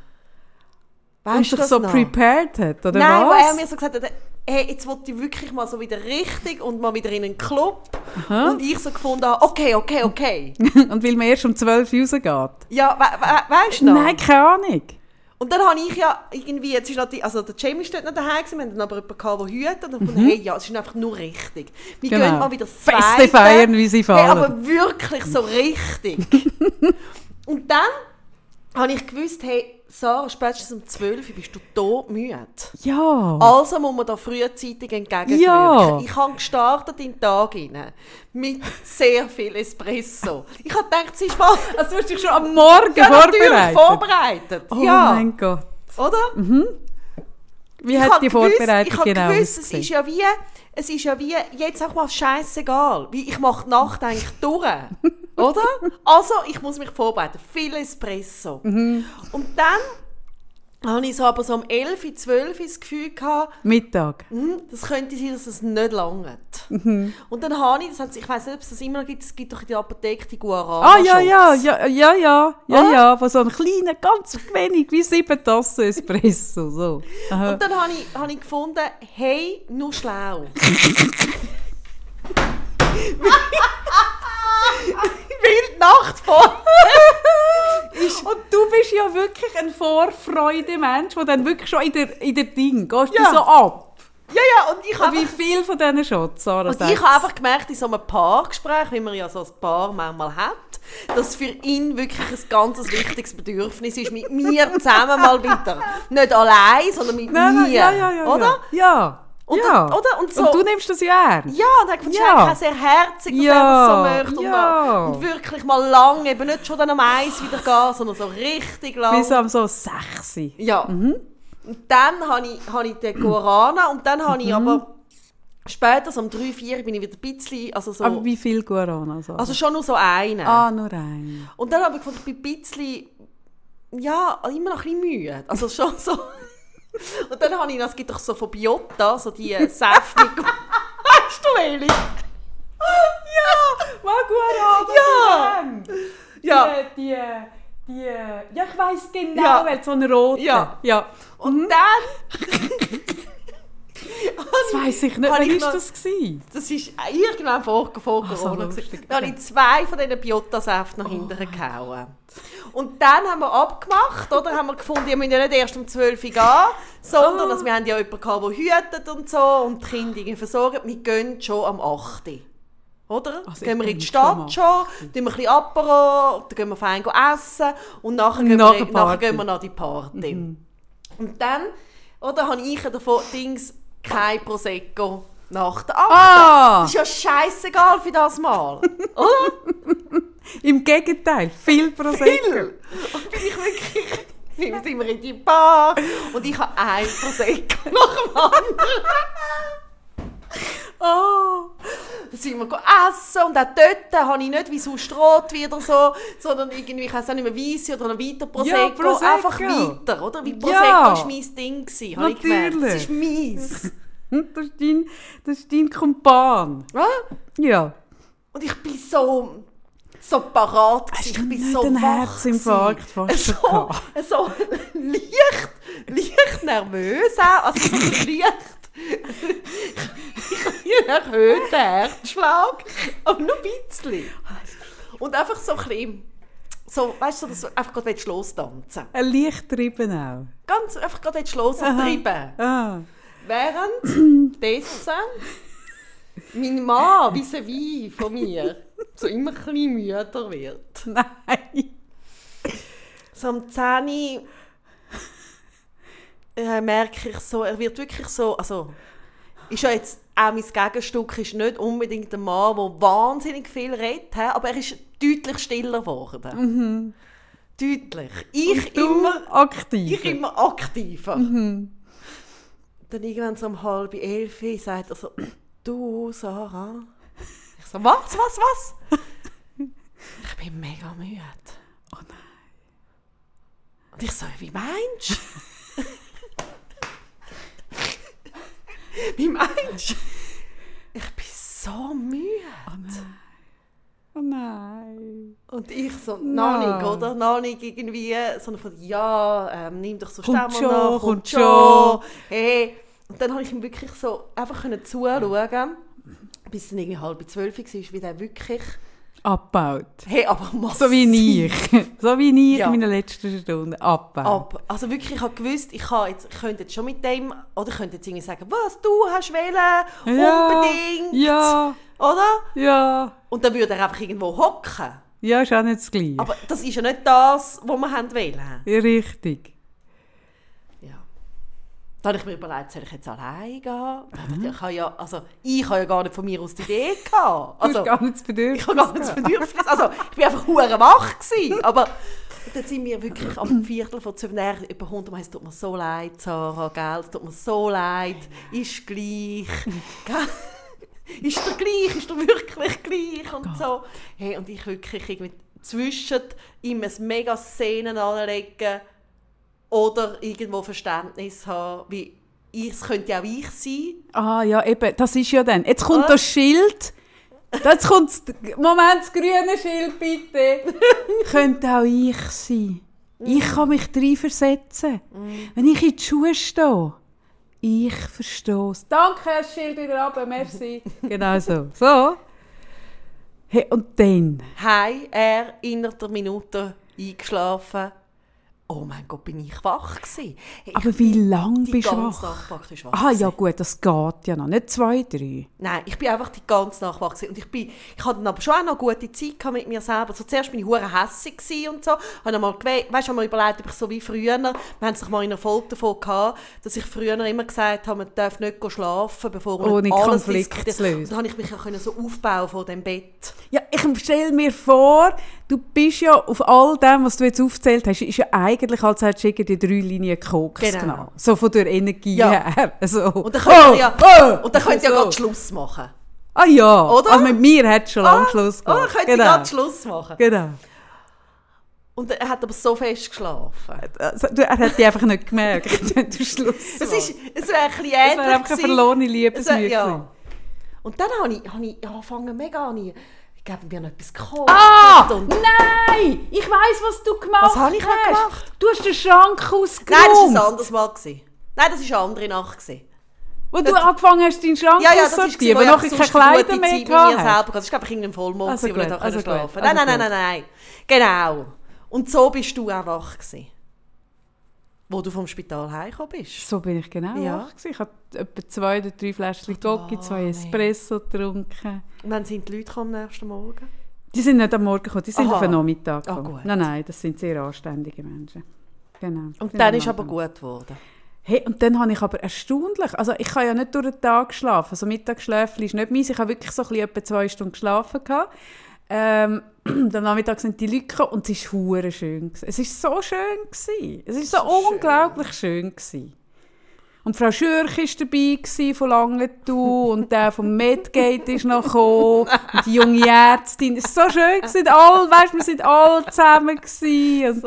Weißt du sich das so noch? prepared hat, oder Nein, wo was? er mir so gesagt hat, hey, jetzt wollte ich wirklich mal so wieder richtig und mal wieder in einen Club. Aha. Und ich so gefunden habe, okay, okay, okay. und weil man erst um 12 Uhr rausgeht. Ja, we we weißt du noch? Nein, keine Ahnung. Und dann habe ich ja irgendwie, jetzt ist natürlich, also der Jamie steht noch daheim, wir haben dann aber jemanden gehabt, der hütet und dann gefunden, hey, ja, es ist einfach nur richtig. Wir Genau. gehen mal wieder das Feste feiern, wie sie Hey, fahren. aber wirklich so richtig. und dann habe ich gewusst, hey, Sarah, spätestens um 12 Uhr bist du todmüde. ja. Also muss man da frühzeitig entgegenwirken. Ja. Ich habe gestartet in den Tag hinein mit sehr viel Espresso. Ich habe gedacht, sie ist mal Also du hast dich schon am Morgen ja, vorbereitet. vorbereitet. oh ja, mein Gott. oder? Wie Ich hat die gewusst- Vorbereitung ich hab genau gewusst, es ist ja wie, es ist ja wie, jetzt auch mal scheißegal, wie ich mache die Nacht eigentlich durch, oder? Also, ich muss mich vorbereiten, viel Espresso. Mhm. Und dann habe ich so aber so um 11, 12 das Gefühl gehabt, Mittag. hm, das könnte sein, dass es nicht langt. Mhm. Und dann habe ich, das hat, ich weiß nicht, ob es das immer noch gibt, es gibt doch in der Apotheke die Guarana Ah, ja, ja, ja, ja, ja, ja, Ah. ja, wo so ein kleiner, ganz wenig, wie sieben Tassen Espresso, so. Aha. Und dann habe ich, habe ich gefunden, hey, nur schlau. Weil die Nacht vor. Und du bist ja wirklich ein Vorfreude-Mensch, der dann wirklich schon in der, in der Ding, gehst Ja. du so ab. Ja, ja, und ich Und habe wie viel von diesen Shots, Sarah, und ich habe einfach gemerkt, in so einem Paargespräch, wie man ja so ein Paar manchmal hat, dass für ihn wirklich ein ganz wichtiges Bedürfnis ist, mit mir zusammen mal wieder. Nicht allein, sondern mit Nein, mir. nein, ja, ja, ja. Oder? Ja. Und, ja. oder? Und, so, Und du nimmst das ja ernst. Ja, und ich fand es Ja. auch sehr herzig, dass Ja, er das so möchte. Und, ja. mal, und wirklich mal lang, eben nicht schon dann am Eis wieder gehen, sondern so richtig lang. Bis am so sechsi. Ja. Und dann habe ich, habe ich den Guarana und dann habe Mhm. ich aber später, so um 3, 4, bin ich wieder ein bisschen, also so, Aber wie viel Guarana? Sarah? also schon nur so einen. ah, nur ein. Und dann habe ich gefunden, ich bin ein bisschen, ja, immer noch ein bisschen müde. Also schon so. Und dann habe ich, noch- es gibt doch so von Biota, so die Säfte. weißt du, welche? Mal Guarana. Ja. Ja. Die, die, die, ja, ich weiss genau, Ja. weil so eine rote. Ja. ja. Und dann, Das weiss ich nicht. Wann war noch- das? Gewesen? das ist irgendwann vor, vor Ach so, Corona. lustig. gewesen. da habe ich zwei von diesen Biota-Säften nach hinten gehauen. Und dann haben wir abgemacht, oder? Haben wir gefunden, wir müssen ja nicht erst um 12 Uhr gehen, sondern Ah. dass wir haben ja jemanden gehabt, der hütet und so und die Kinder versorgt. Wir gehen schon am 8. Uhr. Oder? Also gehen wir in die schon Stadt schon, tun wir ein bisschen Apero, dann gehen wir fein essen und nachher gehen, Nach wir, nachher gehen wir nach die Party. Und dann, oder, habe ich davon Dings kein Prosecco Nach der 8. Ah! Das ist ja scheißegal für das Mal. Oder? Im Gegenteil, viel Prosecco. Viel. Und bin ich wirklich... Wir sind wir in die Bar und ich habe ein Prosecco nach dem anderen. Oh. Da sind wir essen und auch dort habe ich nicht wie sonst rot wieder so, sondern irgendwie, ich weiß auch nicht mehr, Weisse oder noch weiter Prosecco. Ja, Prosecco. Einfach weiter, oder? Wie Prosecco Ja. war mein Ding, gewesen, habe ich gemerkt. Das ist meins. Das ist dein, das ist dein Kumpan. Ja? Ja. Und ich bin so, so parat. Ich bin so wach. Herzinfarkt fast so, gehabt? so leicht, leicht nervös auch. Also so leicht. ich habe einen erhöhten Herzschlag, aber nur ein bisschen. Und einfach so ein bisschen, so, weißt du, dass du einfach gerade willst lostanzen Ein Lichttrieben auch. Ganz einfach gerade willst lostreiben. Ah. Während dessen mein Mann vis-à-vis von mir so immer ein bisschen müder wird. Nein. So am 10 Uhr, äh, merke ich so, er wird wirklich so, also ist ja jetzt auch mein Gegenstück ist nicht unbedingt ein Mann, der wahnsinnig viel redet, aber er ist deutlich stiller geworden. Deutlich. Ich immer, aktiv. ich immer aktiver. Dann irgendwann so um halb elf sagt er so, du Sarah. Ich so, was, was, was? ich bin mega müde. Oh nein. Und ich so, wie meinst du? wie meinst du? Ich bin so müde. Oh nein. Und ich so, noch Nein. nicht, oder? Noch nicht irgendwie, sondern von, ja, ähm, nimm doch so Kommt Stämme schon, nach, kommt schon. Hey. Und dann habe ich ihm wirklich so einfach können zuschauen, bis es dann irgendwie halb zwölf war, wie der wirklich, Abbaut. hey, aber massiv. So wie ich. So wie ich Ja. in meiner letzten Stunde. Abbaut. Ab. Also wirklich, ich habe gewusst, ich, habe jetzt, ich könnte jetzt schon mit dem, oder ich könnte jetzt irgendwie sagen, was, du hast wollen, Ja. unbedingt, Ja. Oder? Ja. Und dann würde er einfach irgendwo hocken. Ja, ist auch nicht das Gleiche. Aber das ist ja nicht das, was wir haben wollen. Ja, richtig. Ja. Dann habe ich mir überlegt, soll ich jetzt allein gehen? Dachte Ich, habe ja, also, ich habe ja gar nicht von mir aus die Idee gehabt. Du Also, hast gar nicht das Bedürfnis. ich habe gar nicht das Bedürfnis. Also, ich bin einfach hure wach gewesen. Aber dann sind wir wirklich am Viertel vor zwölf Jahren über 100 Mal, es tut mir so leid, Sarah, gell, es tut mir so leid, ist gleich, gell? Ist dir gleich, ist dir wirklich gleich und so. Hey, und ich wirklich irgendwie zwischen ihm ein mega Szenen anlegen oder irgendwo Verständnis haben, wie ich, es könnte ja auch ich sein. Ah, ja, eben. Das ist ja dann. Jetzt kommt Ah. das Schild. Jetzt kommt das, Moment, das grüne Schild, bitte. Könnte auch ich sein. Ich kann mich reinversetzen. Wenn ich in die Schuhe stehe. Ich verstehe es. Danke, Herr Schild, wieder runter, merci. genau so. So. Hey, und dann? Hey, er innerhalb der Minute eingeschlafen. Oh mein Gott, bin ich wach gewesen. Hey, Aber wie lange bist du wach? Nacht wach Ah, ja gut, das geht ja noch. Nicht zwei, drei. Nein, ich bin einfach die ganze Nacht wach gewesen. und ich bin, ich hatte aber schon auch noch gute Zeit mit mir selber. So, zuerst bin ich hure hässig und so. Habe mal weißt, habe mir überlegt, ob ich so wie früher, wir haben es mal in einer Folge davon gehabt, dass ich früher immer gesagt habe, man darf nicht schlafen, bevor man Ohne alles Konflikt diskutiert. Und dann habe ich mich auch so aufbauen von dem Bett. Ja, ich stelle mir vor, du bist ja auf all dem, was du jetzt aufgezählt hast, ist ja eigentlich, als hättest du irgendwie drei Linien Koks Genau. genommen. So von der Energie Ja. her. So. Und dann könnt ihr ja, oh, und dann könnt ihr ja so. gerade Schluss machen. Ah ja, Oder? also mit mir hat es schon lange Schluss Oder gemacht. könnt ihr gerade Schluss machen. Genau. Und er hat aber so fest geschlafen. Also, er hat dich einfach nicht gemerkt, wenn du Schluss Es, ist, es wäre ein bisschen Es wäre ähnlich einfach eine verlorene Es Liebesmühe. ja. Und dann habe ich, habe ich angefangen mega an. Ich, ich glaube, mir noch etwas gekocht. Ah! Nein! Ich weiss, was du gemacht Was habe ich hast. gemacht? Du hast den Schrank Nein, ausgeräumt. das war ein anderes Mal. Gewesen. Nein, das war eine andere Nacht. Gewesen. Wo du angefangen hast, deinen Schrank Ja, ja, das auszusortieren, wo ich nachher keine eine Kleider mehr Zeit mit gehabt mir hast. selber. Das war einfach irgendein Vollmond, Also wo ich nicht also schlafen. Nein, also nein, nein, gut. nein, nein. Genau. Und so bist du auch wach gewesen. Wo du vom Spital heimgekommen bist. So bin ich genau Ja. wach. Ich habe etwa zwei oder drei Fläschchen Gocki, zwei nee. Espresso getrunken. Und wann sind die Leute am nächsten Morgen? Die sind nicht am Morgen gekommen, die sind Aha. auf den Nachmittag Ah, gekommen. gut. nein, nein, das sind sehr anständige Menschen. Genau. Und Sind dann ist aber gut geworden. Hey, und dann habe ich aber erstaunlich, also ich habe ja nicht durch den Tag geschlafen, also Mittagsschläfchen ist nicht meins, ich habe wirklich so ein bisschen etwa zwei Stunden geschlafen gehabt. Ähm, am Nachmittag sind die Leute gekommen und es war schön. Es war so schön. Gewesen. Es war so, So schön. unglaublich schön. Gewesen. Und Frau Schürch war dabei von Langenthal und der vom Medgate ist noch gekommen und die junge Ärztin. Es war so schön. Gewesen. Weißt, wir sind alle zusammen und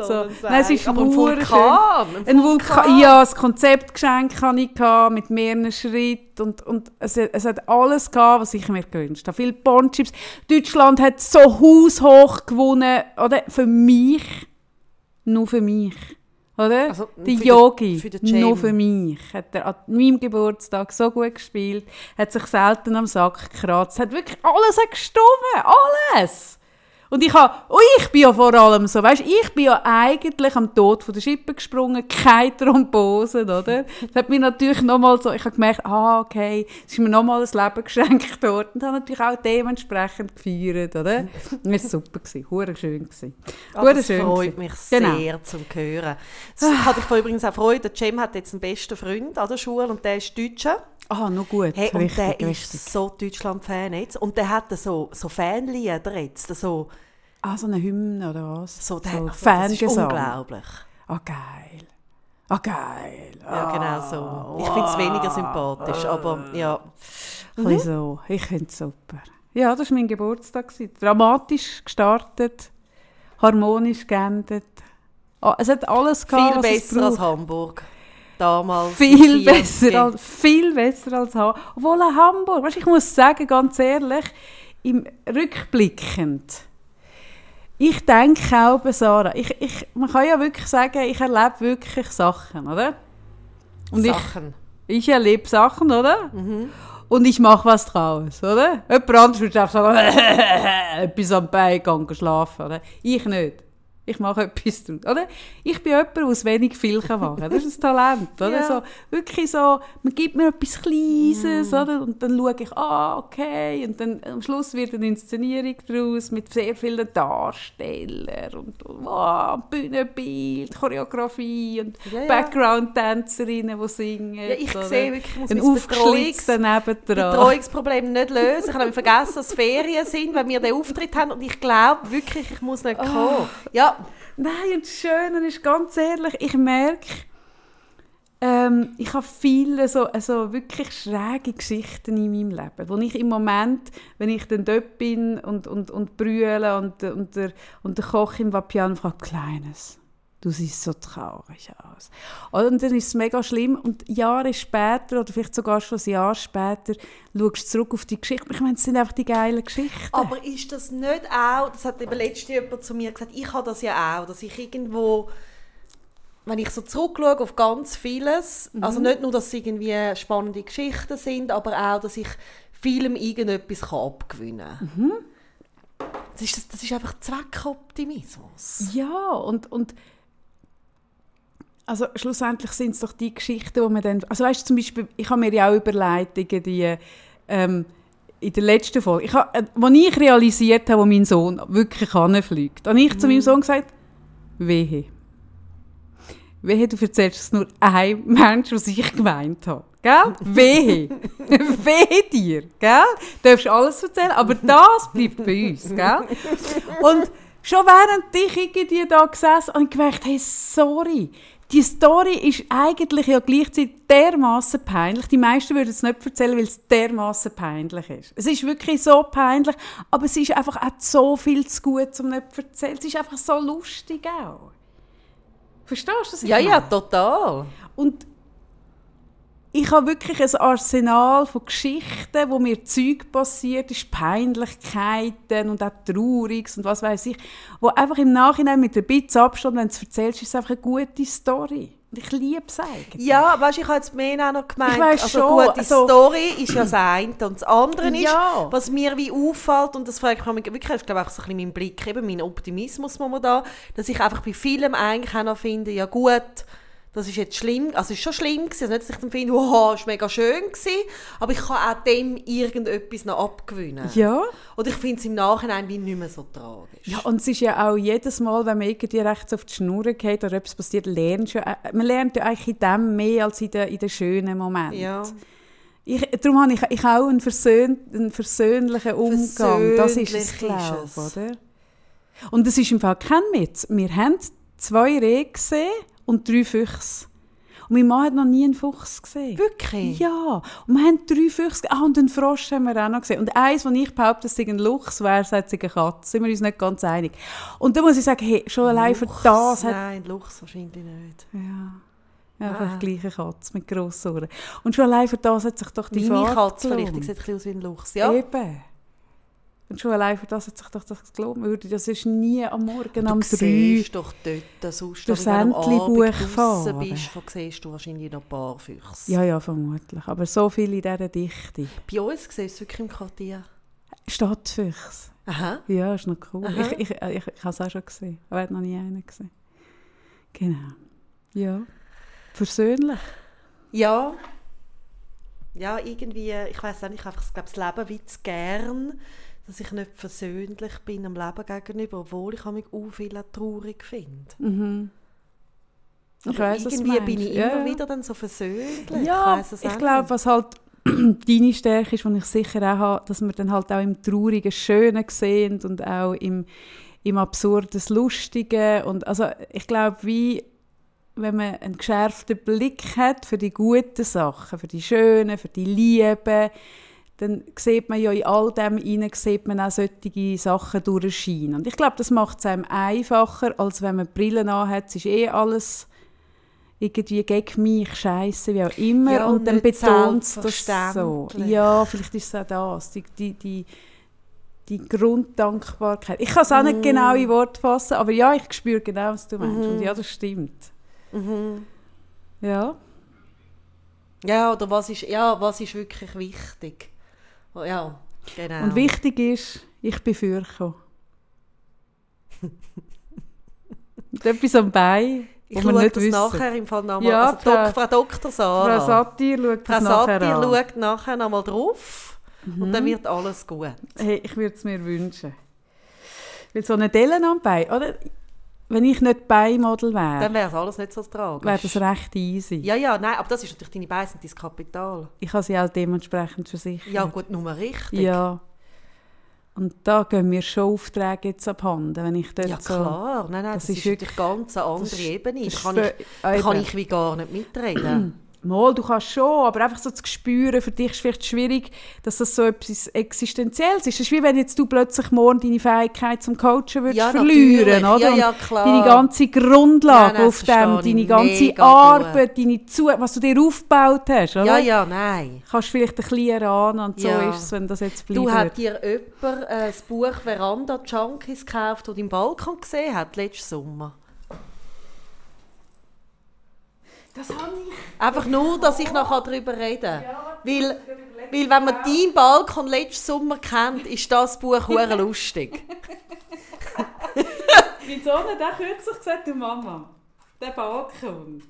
so. ein Nein, es ist Aber ein Vulkan. ein Vulkan. Ja, das Konzeptgeschenk hatte ich mit mehreren Schritten und, und es, es hat alles gehabt, was ich mir gewünscht habe. Viele Bonchips. Deutschland hat so haushoch gewonnen, oder? Für mich. Nur für mich. Oder? Also, die Yogi, nur für mich. Hat er an meinem Geburtstag so gut gespielt, hat sich selten am Sack gekratzt, hat wirklich alles hat alles. Und ich habe, oh, ich bin ja vor allem so, weißt, ich bin ja eigentlich am Tod von der Schippe gesprungen, keine Thrombose, oder? Das hat mir natürlich nochmal so, ich habe gemerkt, ah, okay, es ist mir nochmal ein Leben geschenkt worden und habe natürlich auch dementsprechend gefeiert, oder? Das war super, hure schön gewesen. Hure das schön freut gewesen. mich Genau. sehr zum Hören. Es hat mich übrigens auch freut, der Cem hat jetzt einen besten Freund an der Schule und der ist Deutscher. Ah, noch gut, Hey, und richtig, der richtig. ist so Deutschland-Fan jetzt. Und der hat so, so Fanlieder jetzt. So, Ah, so eine Hymne oder was? so, der, so also, das ist unglaublich. Ah, geil. Ah, geil. Ja, genau so. Ich finde es weniger sympathisch, aber ja. Ein bisschen so. Ich finde es super. Ja, das war mein Geburtstag. Dramatisch gestartet, harmonisch geendet. Ah, es hat alles gehabt, Viel besser als. Hamburg. Damals. Viel besser, 40. als, viel besser als Hamburg. Obwohl Hamburg, weißt, ich muss sagen, ganz ehrlich, im rückblickend, ich denke auch Sarah, ich, ich, man kann ja wirklich sagen, ich erlebe wirklich Sachen, oder? Und ich, Sachen. ich erlebe Sachen, oder? Mhm. Und ich mache was draus, oder? Jemand anderes würde einfach sagen, etwas am Bein gehen schlafen, oder? Ich nicht. Ich mache etwas draus, oder? Ich bin jemand, der aus wenig viel kann machen kann. Das ist ein Talent, oder? Ja. So, wirklich so, man gibt mir etwas Kleines, oder? Und dann schaue ich, ah, okay. Und dann am Schluss wird eine Inszenierung daraus mit sehr vielen Darstellern und wow, Bühnenbild, Choreografie und Ja, ja. Background-Tänzerinnen, die singen. Ja, ich oder? sehe wirklich, ich muss ein mein aufgeschlitzter Betreuungs nebendran. Betreuungsproblem nicht lösen. Ich habe vergessen, dass Ferien sind, weil wir den Auftritt haben. Und ich glaube wirklich, ich muss nicht kommen. Ja, Nein, und das Schöne ist, ganz ehrlich, ich merke, ähm, ich habe viele so, also wirklich schräge Geschichten in meinem Leben, wo ich im Moment, wenn ich dann dort bin und, und, und brülle und, und, der, und der Koch im Vapiano fragt, «Kleines, du siehst so traurig aus.» Und dann ist es mega schlimm und Jahre später, oder vielleicht sogar schon ein Jahr später, schaust du zurück auf die Geschichte. Ich meine, es sind einfach die geilen Geschichten. aber ist das nicht auch, das hat eben letztens jemand zu mir gesagt, ich habe das ja auch, dass ich irgendwo, wenn ich so zurückschaue auf ganz vieles, also nicht nur, dass es irgendwie spannende Geschichten sind, aber auch, dass ich vielem irgendetwas kann abgewinnen kann. Das, ist, das ist einfach Zweckoptimismus. Ja, und, und also schlussendlich sind es doch die Geschichten, wo man dann, also weißt zum Beispiel, ich habe mir ja auch überlegt, die ähm, in der letzten Folge, ich habe, äh, als ich realisiert habe, wo mein Sohn wirklich anfliegt, habe ich zu meinem Sohn gesagt, wehe. Wehe, du erzählst es nur einem Mensch, was ich gemeint habe. Gell? Wehe. Wehe dir. Gell? Du darfst alles erzählen, aber das bleibt bei uns. Gell? Und schon während ich irgendwie da gesessen habe, habe ich gemerkt, hey, sorry, die Story ist eigentlich ja gleichzeitig dermaßen peinlich. Die meisten würden es nicht erzählen, weil es dermaßen peinlich ist. Es ist wirklich so peinlich, aber es ist einfach auch so viel zu gut, um nicht zu erzählen. Es ist einfach so lustig auch. Verstehst du das? Ja, ja, total. Und ich habe wirklich ein Arsenal von Geschichten, wo mir Zeug passiert ist, Peinlichkeiten und auch Trauriges und was weiß ich, wo einfach im Nachhinein mit ein bisschen Abstand, wenn du es erzählst, ist es einfach eine gute Story. Und ich liebe es eigentlich. Ja, weißt du, ich habe jetzt mehr auch noch gemeint, Ich weiss also schon, gute also- Story ist ja das eine und das andere ist, Ja. was mir wie auffällt und das frage ich mich wirklich, das ist glaube ich auch so ein bisschen mein Blick, eben mein Optimismus momentan, dass ich einfach bei vielem eigentlich auch noch finde, ja gut, das ist jetzt schlimm, also es ist schon schlimm gewesen, also nicht, dass ich dann finde, wow, es war mega schön gewesen, aber ich kann auch dem irgendetwas noch abgewöhnen. Ja. Und ich finde es im Nachhinein wie nicht mehr so tragisch. Ja, und es ist ja auch jedes Mal, wenn man irgendwie rechts auf die Schnur geht oder etwas passiert, lernt schon, äh, man lernt ja eigentlich in dem mehr als in den, in den schönen Momenten. Ja. Ich, darum habe ich, ich auch einen, versöhn, einen versöhnlichen Umgang. Das ist es, glaube oder? Und es ist im Fall kein Witz. Wir haben zwei Rehe gesehen und drei Füchse. Und mein Mann hat noch nie einen Fuchs gesehen. Wirklich? Ja, und wir haben drei Füchse. Ah, und einen Frosch haben wir auch noch gesehen. Und eins, wo ich behaupte, es sei ein Luchs wäre, sagt sei eine Katze. Sind wir uns nicht ganz einig. Und da muss ich sagen, hey, schon allein für Luchs? das hat... Nein, Luchs wahrscheinlich nicht. Ja, ja Ah. einfach die gleiche Katze mit grossen Ohren. Und schon allein für das hat sich doch die Meine Fahrt Katze vielleicht, gelohnt. sieht ein bisschen aus wie ein Luchs. Ja. Eben. Und schon allein für das hat sich doch das gelohnt. Würde das ist nie am Morgen um du drei. siehst doch dort, sonst, durchs wenn du am Abend fahren. bist, dann siehst du wahrscheinlich noch ein paar Füchse. Ja, ja, vermutlich. Aber so viel in dieser Dichte. Bei uns siehst du es wirklich im Quartier. Stadtfüchse. Aha. Ja, ist noch cool. Aha. Ich, ich, ich, ich habe es auch schon gesehen, aber ich habe noch nie einen gesehen. Genau. Ja. Versöhnlich. Ja. Ja, irgendwie, ich weiß auch nicht, einfach, ich glaube, das Leben wie zu gern, dass ich nicht versöhnlich bin am Leben gegenüber, obwohl ich mich auch viel traurig finde. Mhm. Ich Aber weiss, irgendwie bin ich Ja, immer wieder dann so versöhnlich. Ja, ich auch glaube, was halt deine Stärke ist, die ich sicher auch habe, dass wir dann halt auch im Traurigen Schöne sehen und auch im, im Absurden das Lustige. Und also ich glaube, wie wenn man einen geschärften Blick hat für die guten Sachen, für die Schönen, für die Lieben, dann sieht man ja in all dem hinein, sieht man auch solche Sachen durchscheinen. Und ich glaube, das macht es einem einfacher, als wenn man Brillen anhat. Es ist eh alles irgendwie gegen mich, scheiße, wie auch immer. Ja, und, und dann betont es das so. Ja, vielleicht ist es auch das. Die, die, die, die Grunddankbarkeit. Ich kann es auch nicht genau in Worte fassen, aber ja, ich spüre genau, was du meinst. Und ja, das stimmt. Mhm. Ja. Ja, oder was ist, ja, was ist wirklich wichtig? Ja, genau. Und wichtig ist, ich bin fürgekommen. Und etwas am Bein, ich schaue nicht das wissen. nachher im Fall nochmal. Ja, also Dok Frau Dr. Sarah. Frau Satir schaut Frau nachher Satir schaut nachher nochmal drauf und Mhm. dann wird alles gut. Hey, ich würde es mir wünschen. Weil so eine Dellen am Bein, oder? Wenn ich nicht Beinmodel Dann wäre, wäre es alles nicht so tragisch. wäre das recht easy. ja, ja, nein, aber das ist natürlich deine Beine sind dein Kapital. Ich habe sie auch dementsprechend versichert. Ja, gut, nur richtig. Ja. Und da gehen mir schon Aufträge jetzt abhanden, wenn ich dort Ja, so... klar. Nein, nein, das das, ist ist natürlich ganz eine andere das Ebene. Da kann, ich, da kann Eben. ich wie gar nicht mitreden. Mal, du kannst schon, aber einfach so zu spüren, für dich ist es vielleicht schwierig, dass das so etwas Existenzielles ist. Es ist wie wenn jetzt du plötzlich morgen deine Fähigkeit zum Coachen würdest Ja, verlieren, natürlich. oder? Ja, ja, klar. Deine ganze Grundlage Nein, nein, auf dem, deine ganze Arbeit, deine Zu was du dir aufgebaut hast, oder? ja, ja, nein. Kannst vielleicht ein bisschen erahnen und so Ja. ist es, wenn das jetzt bleibt. Du hat dir jemand äh, das Buch Veranda Junkies gekauft, das du im Balkon gesehen hat, letzten Sommer? Das habe ich... Einfach nur, dass ich noch darüber reden kann. Weil, weil wenn man deinen Balkon letzten Sommer kennt, ist das Buch hure lustig. Wieso hat der kürzlich gesagt, du Mama, der Balkon.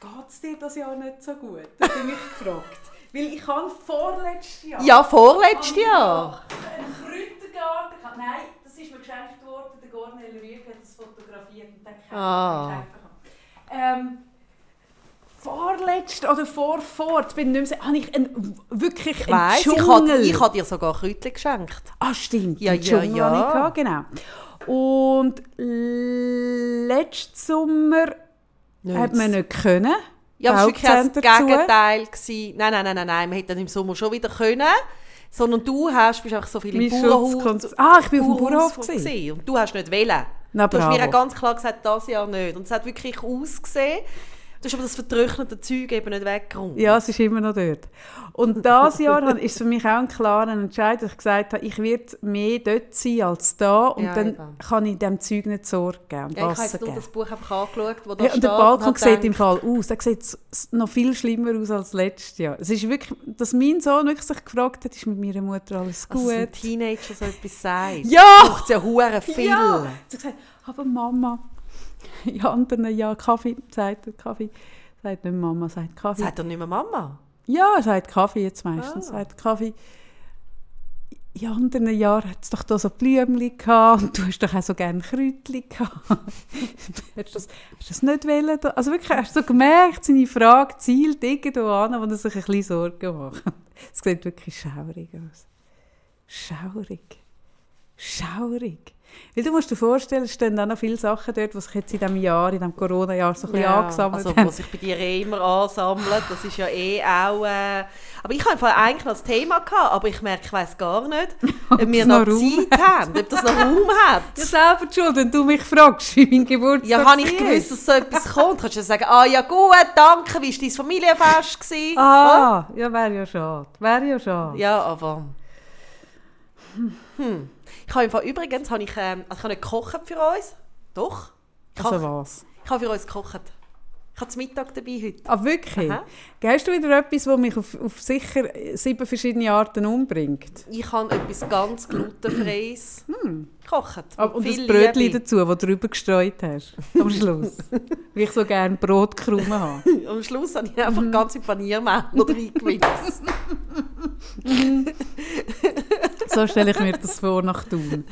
Geht es dir das Jahr nicht so gut? Das habe ich mich gefragt. Weil ich habe vorletztes Jahr Ja, vorletztes Jahr. einen Kräutergarten. Nein, das ist mir geschenkt worden. Der Gornel Rüge hat das fotografiert und dann Ah. geschenkt. Ähm, vorletzt oder vorvor, jetzt bin ich nicht mehr habe ich einen, wirklich Ich weiss, ich Dschungel. habe ich hab dir sogar Kräutchen geschenkt. Ah, stimmt. Ja, ja, ja. habe gehabt, genau. Und letzten Sommer hat man nicht können. Ja, es war wirklich das. Gegenteil. Gewesen. Nein, nein, nein, nein, nein, man hätte dann im Sommer schon wieder können. Sondern du hast, bist einfach so viel im Bauernhaus. Ah, ich bin auf dem Bauernhof gewesen. Und du hast nicht wählen. Na, Du hast mir auch ganz klar gesagt, das Jahr nicht. Und es hat wirklich ausgesehen. Du hast aber das vertrocknete Zeug eben nicht weggeräumt. Ja, es ist immer noch dort. Und dieses Jahr ist für mich auch ein klarer Entscheid, dass ich gesagt habe, ich werde mehr dort sein als da und Ja, dann eben. kann ich dem Zeug nicht Sorge geben und Ja, ich habe jetzt nur das Buch einfach angeschaut, wo da Ja, und der steht. Balkon habe sieht im gedacht, Fall aus. Der sieht noch viel schlimmer aus als letztes Jahr. Es ist wirklich, dass mein Sohn wirklich sich gefragt hat, ist mit meiner Mutter alles Dass ein gut? Teenager so etwas sagt. Ja! Braucht es ja hure viel. Ja! Sie hat gesagt, aber Mama, in anderen Jahren Kaffee, sagt er Kaffee, sagt nicht Mama, sagt Kaffee. Sagt er nicht mehr Mama? Ja, er sagt Kaffee jetzt meistens, Ah. sagt Kaffee. In anderen Jahren hat es doch da so Blümchen gehabt und du hast doch auch so gerne Kräutchen gehabt. hast, du das, hast das nicht wollen? Also wirklich, hast du so gemerkt, seine Frage zielt irgendwo an, wo er sich ein bisschen Sorgen macht. Es sieht wirklich schaurig aus. Schaurig. Schaurig. Weil du musst dir vorstellen, es stehen auch noch viele Sachen dort, die sich jetzt in diesem Jahr, in diesem Corona-Jahr so ein bisschen angesammelt also, haben. was sich bei dir eh immer ansammelt, das ist ja eh auch... Äh, aber ich habe einfach eigentlich noch das Thema gehabt, aber ich merke, ich weiss gar nicht, ob wir es noch noch Zeit haben, ob das noch Raum hat. Ja, selber schuld, wenn du mich fragst, wie mein Geburtstag Ja, habe ich gewusst, dass so etwas kommt. Kannst du ja sagen, ah ja gut, danke, wie war dein Familienfest? Gewesen? Ah, ja, wäre ja schade. Wäre ja schade. Ja, aber... Hm. Ich habe im Fall, übrigens habe ich, ähm, also ich habe nicht gekocht für uns. Doch. Ich Also habe, was? ich habe für uns gekocht. Ich habe Mittag dabei heute. Ah, wirklich? Aha. Du wieder etwas, das mich auf, auf sicher sieben verschiedene Arten umbringt? Ich habe etwas ganz glutenfreies gekocht. Ah, und das Brötchen Liebe. dazu, das du drüber gestreut hast. Am Schluss. Wie ich so gerne Brotkrumen habe. Am Schluss habe ich einfach ganz viel Paniermehl reingemixt. So stelle ich mir das vor nach Thun.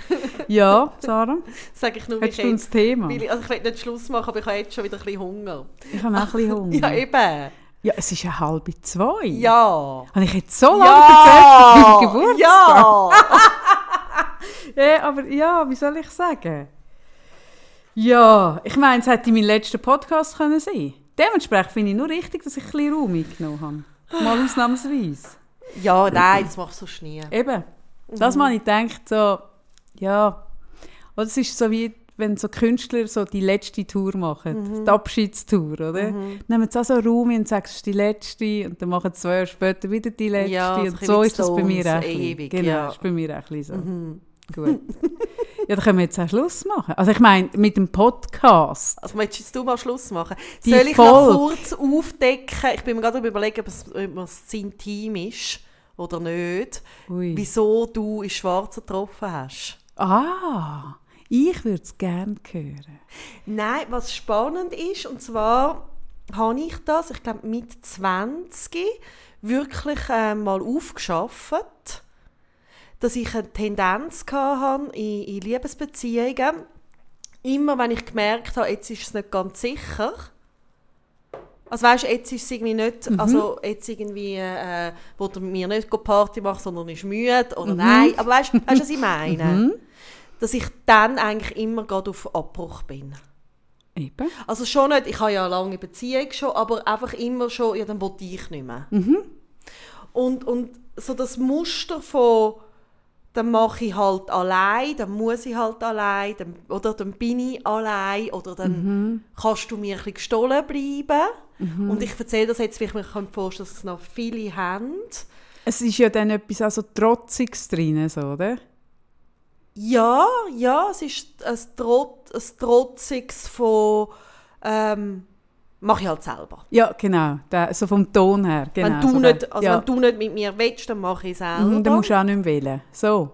Ja, Sarah? Sage ich nur, Hättest du jetzt. ein Thema? Ich, also ich will nicht Schluss machen, aber ich habe jetzt schon wieder ein bisschen Hunger. Ich habe auch ein bisschen Hunger. Ja, eben. Ja, es ist ja halb zwei. Ja. Habe ich jetzt so lange erzählt von meinem Geburtstag? Ja. Ja, aber ja, wie soll ich sagen? Ja, ich meine, es hätte mein letzter Podcast können sein Dementsprechend finde ich nur richtig, dass ich ein bisschen Raum eingenommen habe. Mal ausnahmsweise. Ja, nein, das machst du so nie. Eben. Das Mal ich gedacht, so, ja. Oder es ist so wie, wenn so Künstler so die letzte Tour machen, die Abschiedstour, oder? Nehmen sie auch so Raum und sagen, es ist die letzte und dann machen sie zwei Jahre später wieder die letzte. Ja, und so ist das bei mir auch. ewig, genau, ja. ist bei mir auch so. Gut. Ja, dann können wir jetzt auch Schluss machen. Also ich meine, mit dem Podcast. Also möchtest du mal Schluss machen? Die Soll ich noch Folge. kurz aufdecken? Ich bin mir gerade überlegen, ob es, ob es sein Team ist oder nicht. Ui. Wieso du in Schwarz getroffen hast. Ah, ich würde es gerne hören. Nein, was spannend ist, und zwar habe ich das, ich glaube mit 20 wirklich äh, mal aufgeschafft, dass ich eine Tendenz hatte in, in Liebesbeziehungen. Immer wenn ich gemerkt habe, jetzt ist es nicht ganz sicher. Also weißt, jetzt ist es irgendwie nicht, also jetzt irgendwie, äh, wo mit mir nicht Party macht, sondern ist müde oder nein. Aber weißt, weißt du, was ich meine? Dass ich dann eigentlich immer gerade auf Abbruch bin. Eben. Also schon nicht, ich habe ja eine lange Beziehung schon, aber einfach immer schon, ja, dann wollte ich nicht mehr. Und, und so das Muster von, dann mache ich halt allein, dann muss ich halt allein, dann, oder dann bin ich allein, oder dann kannst du mir ein bisschen gestohlen bleiben. Und ich erzähle das jetzt, weil ich mir vorstellen kann, dass es noch viele haben. Es ist ja dann etwas also Trotziges drin, so, oder? Ja, ja, es ist ein, Trot, ein Trotziges von, ähm, mache ich halt selber. Ja, genau. Der, so vom Ton her. Genau, wenn, du so nicht, also ja. wenn du nicht mit mir willst, dann mache ich es selber. Mhm, dann musst du auch nicht mehr wählen. So.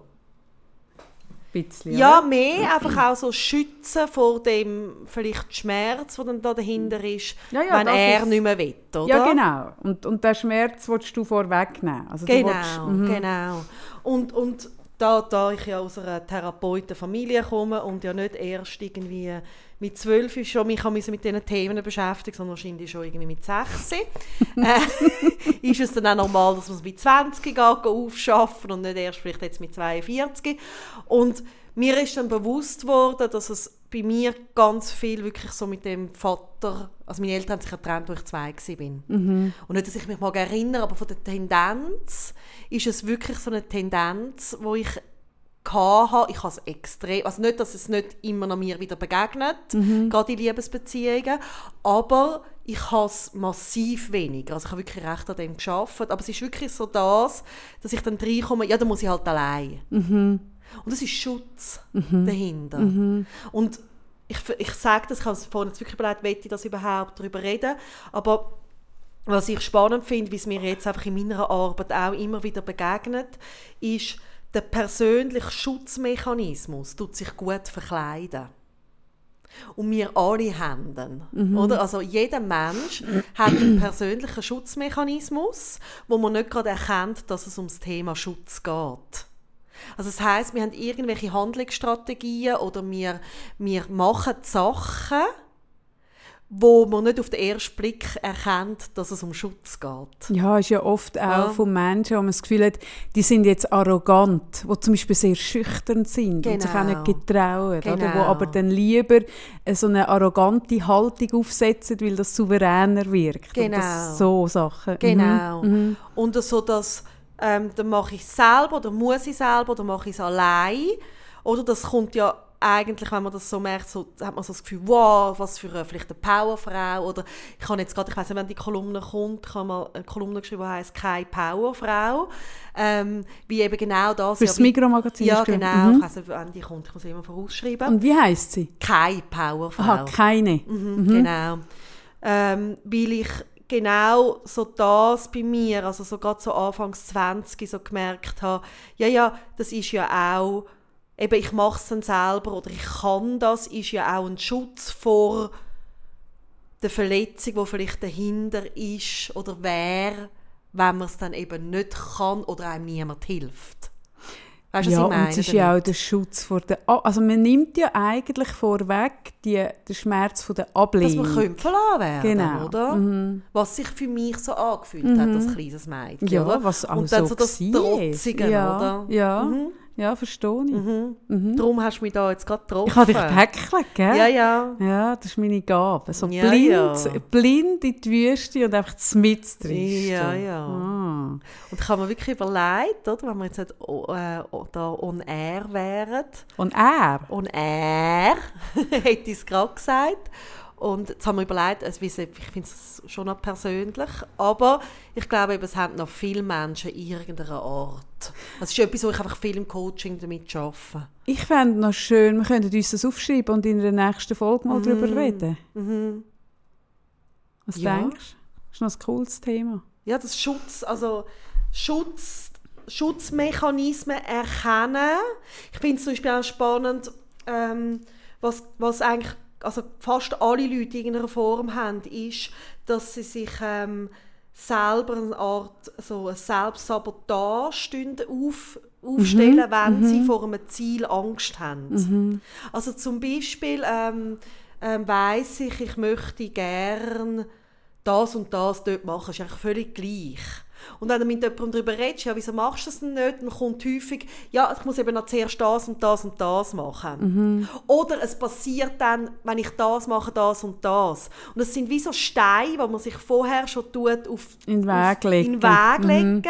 Bisschen, ja, oder? mehr einfach auch so schützen vor dem vielleicht Schmerz, der dann da dahinter ist, Ja, ja, wenn er ist- nicht mehr will, oder? Ja, genau. Und, und den Schmerz willst du vorwegnehmen. Also Genau, willst, mhm. genau. Und, und da, da ich ja aus einer Therapeutenfamilie komme und ja nicht erst irgendwie mit zwölf ist schon mich mit diesen Themen beschäftigt, sondern wahrscheinlich schon irgendwie mit 16, äh, ist es dann auch normal, dass man es mit 20 geht, aufschaffen und nicht erst vielleicht jetzt mit 42. Und mir ist dann bewusst worden, dass es bei mir ganz viel wirklich so mit dem Vater, also meine Eltern haben sich getrennt, als ich zwei war. Und nicht, dass ich mich mal erinnere, aber von der Tendenz ist es wirklich so eine Tendenz, wo ich hatte. Ich habe es extrem, also nicht, dass es nicht immer noch mir wieder begegnet, gerade in Liebesbeziehungen, aber ich habe es massiv weniger. Also ich habe wirklich recht an dem geschafft, aber es ist wirklich so das, dass ich dann reinkomme, ja, dann muss ich halt allein. Und es ist Schutz dahinter. Und ich, ich sage das, ich habe es vorhin jetzt wirklich überlegt, will ich das überhaupt darüber reden, aber was ich spannend finde, wie es mir jetzt einfach in meiner Arbeit auch immer wieder begegnet, ist, der persönliche Schutzmechanismus tut sich gut verkleiden. Und wir alle haben den. Oder? Also jeder Mensch hat einen persönlichen Schutzmechanismus, wo man nicht gerade erkennt, dass es ums Thema Schutz geht. Also das heißt, wir haben irgendwelche Handlungsstrategien oder wir, wir machen Sachen, wo man nicht auf den ersten Blick erkennt, dass es um Schutz geht. Ja, ist ja oft auch Ja. von Menschen, wo man das Gefühl hat, die sind jetzt arrogant, die zum Beispiel sehr schüchtern sind und sich auch Genau. nicht getrauen, oder? Genau. wo aber dann lieber äh, so eine arrogante Haltung aufsetzen, weil das souveräner wirkt. Und Genau. das, so Sachen. Genau. Mhm. Und so, dass ähm, dann mache ich es selber oder muss ich selber oder mache ich es allein. Oder das kommt ja eigentlich, wenn man das so merkt, so, hat man so das Gefühl, wow, was für eine, vielleicht eine Powerfrau. Oder ich habe jetzt gerade, ich weiß nicht, wenn die Kolumne kommt, ich habe mal eine Kolumne geschrieben, die heisst «Keine Powerfrau». Ähm, wie eben genau das. Fürs ja, wie- Mikromagazin Ja, genau. Mhm. Ich weiss nicht, wann die kommt, ich muss immer vorausschreiben. Und wie heisst sie? «Keine Powerfrau». Aha, keine. Mhm, Genau. Ähm, weil ich genau so das bei mir, also so gerade so Anfangs 20 so gemerkt habe, ja, ja, das ist ja auch, eben ich mache es dann selber oder ich kann das, ist ja auch ein Schutz vor der Verletzung, die vielleicht dahinter ist oder wäre, wenn man es dann eben nicht kann oder einem niemand hilft. Weißt du, ja, was ich meine? und es ist ja auch der Schutz vor der... A also man nimmt ja eigentlich vorweg die, den Schmerz von der dass Ablehnung. man könnte verlassen werden, Genau. oder? Was sich für mich so angefühlt hat, als kleines Mädchen, Ja, oder? was auch Und dann so so das. Trotzige, ja, oder? Ja, Mhm. Ja verstehe ich. Mhm. Darum hast du mich da jetzt gerade getroffen. Ich habe dich gehäckelt, gell? Ja, ja. Ja, das ist meine Gabe. So Ja, blind, ja. blind in die Wüste und einfach mit drin. Ja, ja. Ah. Und ich habe mir wirklich überlegt, oder, wenn wir jetzt nicht, oh, äh, oh, da on air wären, Und er? on air, hätte ich es gerade gesagt. Und jetzt haben wir überlegt, also ich finde es schon noch persönlich, aber ich glaube, eben, es haben noch viele Menschen in irgendeiner Art. Das ist etwas, wo ich einfach viel im Coaching damit arbeite. Ich fände noch schön, wir könnten uns das aufschreiben und in der nächsten Folge mal darüber reden. Mhm. Was Ja. denkst du? Das ist noch ein cooles Thema. Ja, das Schutz, also Schutz, Schutzmechanismen erkennen. Ich finde es zum Beispiel auch spannend, ähm, was, was eigentlich also fast alle Leute in irgendeiner Form haben, ist, dass sie sich ähm, selber eine Art so eine Selbstsabotage auf, aufstellen, wenn sie vor einem Ziel Angst haben. Also zum Beispiel ähm, ähm, weiss ich, ich möchte gern das und das dort machen, ist eigentlich völlig gleich. Und wenn du mit jemandem darüber redest, ja, wieso machst du das denn nicht, dann kommt häufig, ja, ich muss eben noch zuerst das und das und das machen. Oder es passiert dann, wenn ich das mache, das und das. Und es sind wie so Steine, die man sich vorher schon tut auf, In den Weg legen. In Weg legen.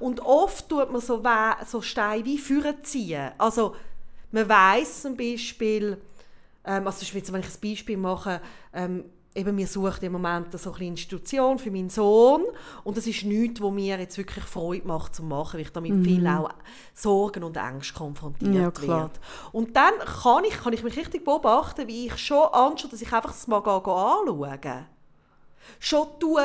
Und oft tut man so, We so Steine wie vorziehen. Also man weiß zum Beispiel, ähm, also wenn ich ein Beispiel mache, ähm, eben wir suchen im Moment so eine Institution für meinen Sohn und das ist nichts, wo mir jetzt wirklich Freude macht zu machen, weil ich damit viel auch Sorgen und Ängste konfrontiert Ja, werde. Und dann kann ich, kann ich mich richtig beobachten, wie ich schon anschaue, dass ich einfach das mal anschaue. Schon tue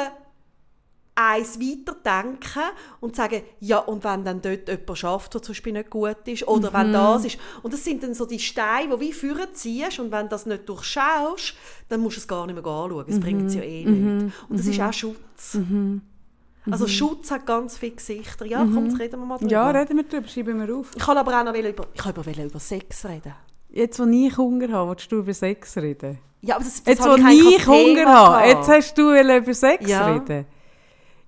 eins weiterdenken und sagen, ja, und wenn dann dort jemand schafft, der zum Beispiel nicht gut ist, oder Mhm. wenn das ist. Und das sind dann so die Steine, die wie vorne ziehst, und wenn du das nicht durchschaust, dann musst du es gar nicht mehr anschauen. Es bringt es ja eh Mhm. nicht. Und das ist auch Schutz. Also Schutz hat ganz viele Gesichter. Ja, komm, jetzt reden wir mal drüber. Mhm. Ja, reden wir darüber, schreiben wir auf. ich kann aber auch noch über, ich kann über, über Sex reden. Jetzt, wo ich Hunger habe, willst du über Sex reden? Ja, aber das, das Jetzt, wo ich Hunger habe, jetzt hast du über Sex Ja. reden.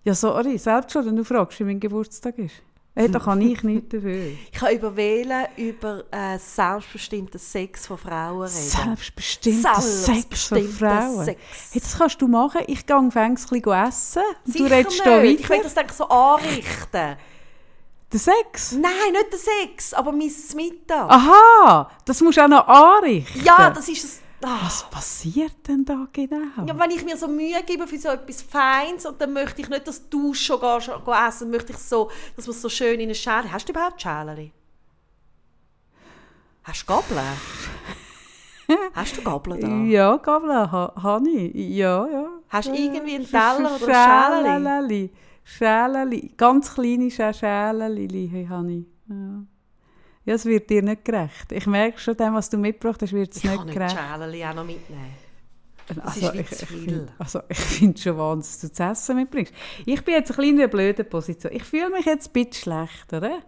Ja, sorry, selbst schon, wenn du fragst, wie mein Geburtstag ist. Hey, da kann ich nichts dafür. Ich kann über wählen, über äh, selbstbestimmten Sex von Frauen reden. Selbstbestimmter Sex von Frauen. Sex. Hey, das kannst du machen. Ich gehe fängs ein bisschen essen. und Du Sicher redest nicht. da Ich will weiter. das denke so anrichten. Der Sex? Nein, nicht der Sex, aber mein Mittag. Aha, das musst du auch noch anrichten. Ja, das ist es. Ah. Was passiert denn da genau? Ja, wenn ich mir so Mühe gebe für so etwas Feins und dann möchte ich nicht, dass du schon gehst, geh essen, möchte ich so, dass man es so schön in eine Schale... Hast du überhaupt Schäleli? Hast du Gabeln? Hast du Gabeln da? Ja, Gabel ha, habe ich. Ja, ja. Hast du irgendwie einen Teller oder ein Schäleli? Schäleli? Schäleli. Ganz kleine Schä- Schäleli habe ich. Ja. Ja, es wird dir nicht gerecht. Ich merke schon, dem, was du mitgebracht hast, wird es Ich nicht kann nicht gerecht. Schäleli auch noch mitnehmen. Also, ist ich, zu ich find- also ich finde schon wahnsinnig, dass du zu essen mitbringst. Ich bin jetzt ein bisschen in einer blöden Position. Ich fühle mich jetzt ein bisschen schlecht, oder?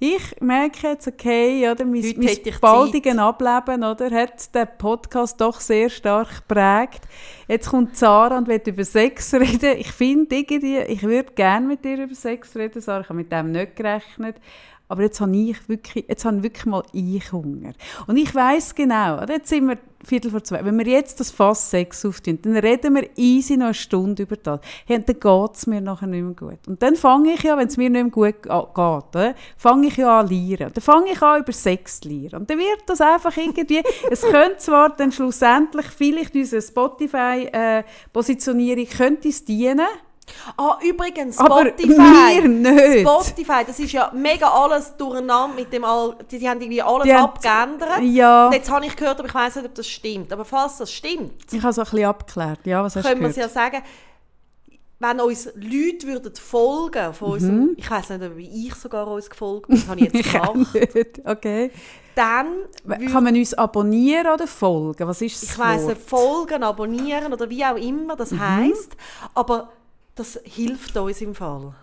Ich merke jetzt, okay, oder, mein, Heute mein ich baldigen Ableben oder, hat den Podcast doch sehr stark geprägt. Jetzt kommt Sarah und will über Sex reden. Ich finde ich würde gerne mit dir über Sex reden, Sarah. Ich habe mit dem nicht gerechnet. Aber jetzt habe ich wirklich, jetzt habe wirklich mal ich Hunger. Und ich weiß genau, oder? jetzt sind wir Viertel vor zwei. Wenn wir jetzt das Fass Sex auftun, dann reden wir easy noch eine Stunde über das. Hey, dann geht es mir nachher nicht mehr gut. Und dann fange ich ja, wenn es mir nicht mehr gut ga- geht, fange ich ja an zu lernen. Dann fange ich an über Sex zu lernen. Und dann wird das einfach irgendwie, es könnte zwar dann schlussendlich vielleicht unsere Spotify-Positionierung könnte es dienen, Ah, übrigens, aber Spotify. mir nicht. Spotify, das ist ja mega alles durcheinander mit dem All, die, die haben irgendwie alles Die abgeändert. Ja, Und jetzt habe ich gehört, aber ich weiß nicht, ob das stimmt. Aber falls das stimmt, ich habe es ein bisschen abgeklärt. Ja, was hast können wir es ja sagen, wenn uns Leute würden folgen von unserem, ich weiß nicht, ob ich sogar uns gefolgt bin, das habe ich jetzt Ich gemacht, nicht. Okay. dann Kann man uns abonnieren oder folgen? Was ist das ich weiss Wort? nicht, folgen, abonnieren oder wie auch immer das heisst, aber das hilft uns im Fall.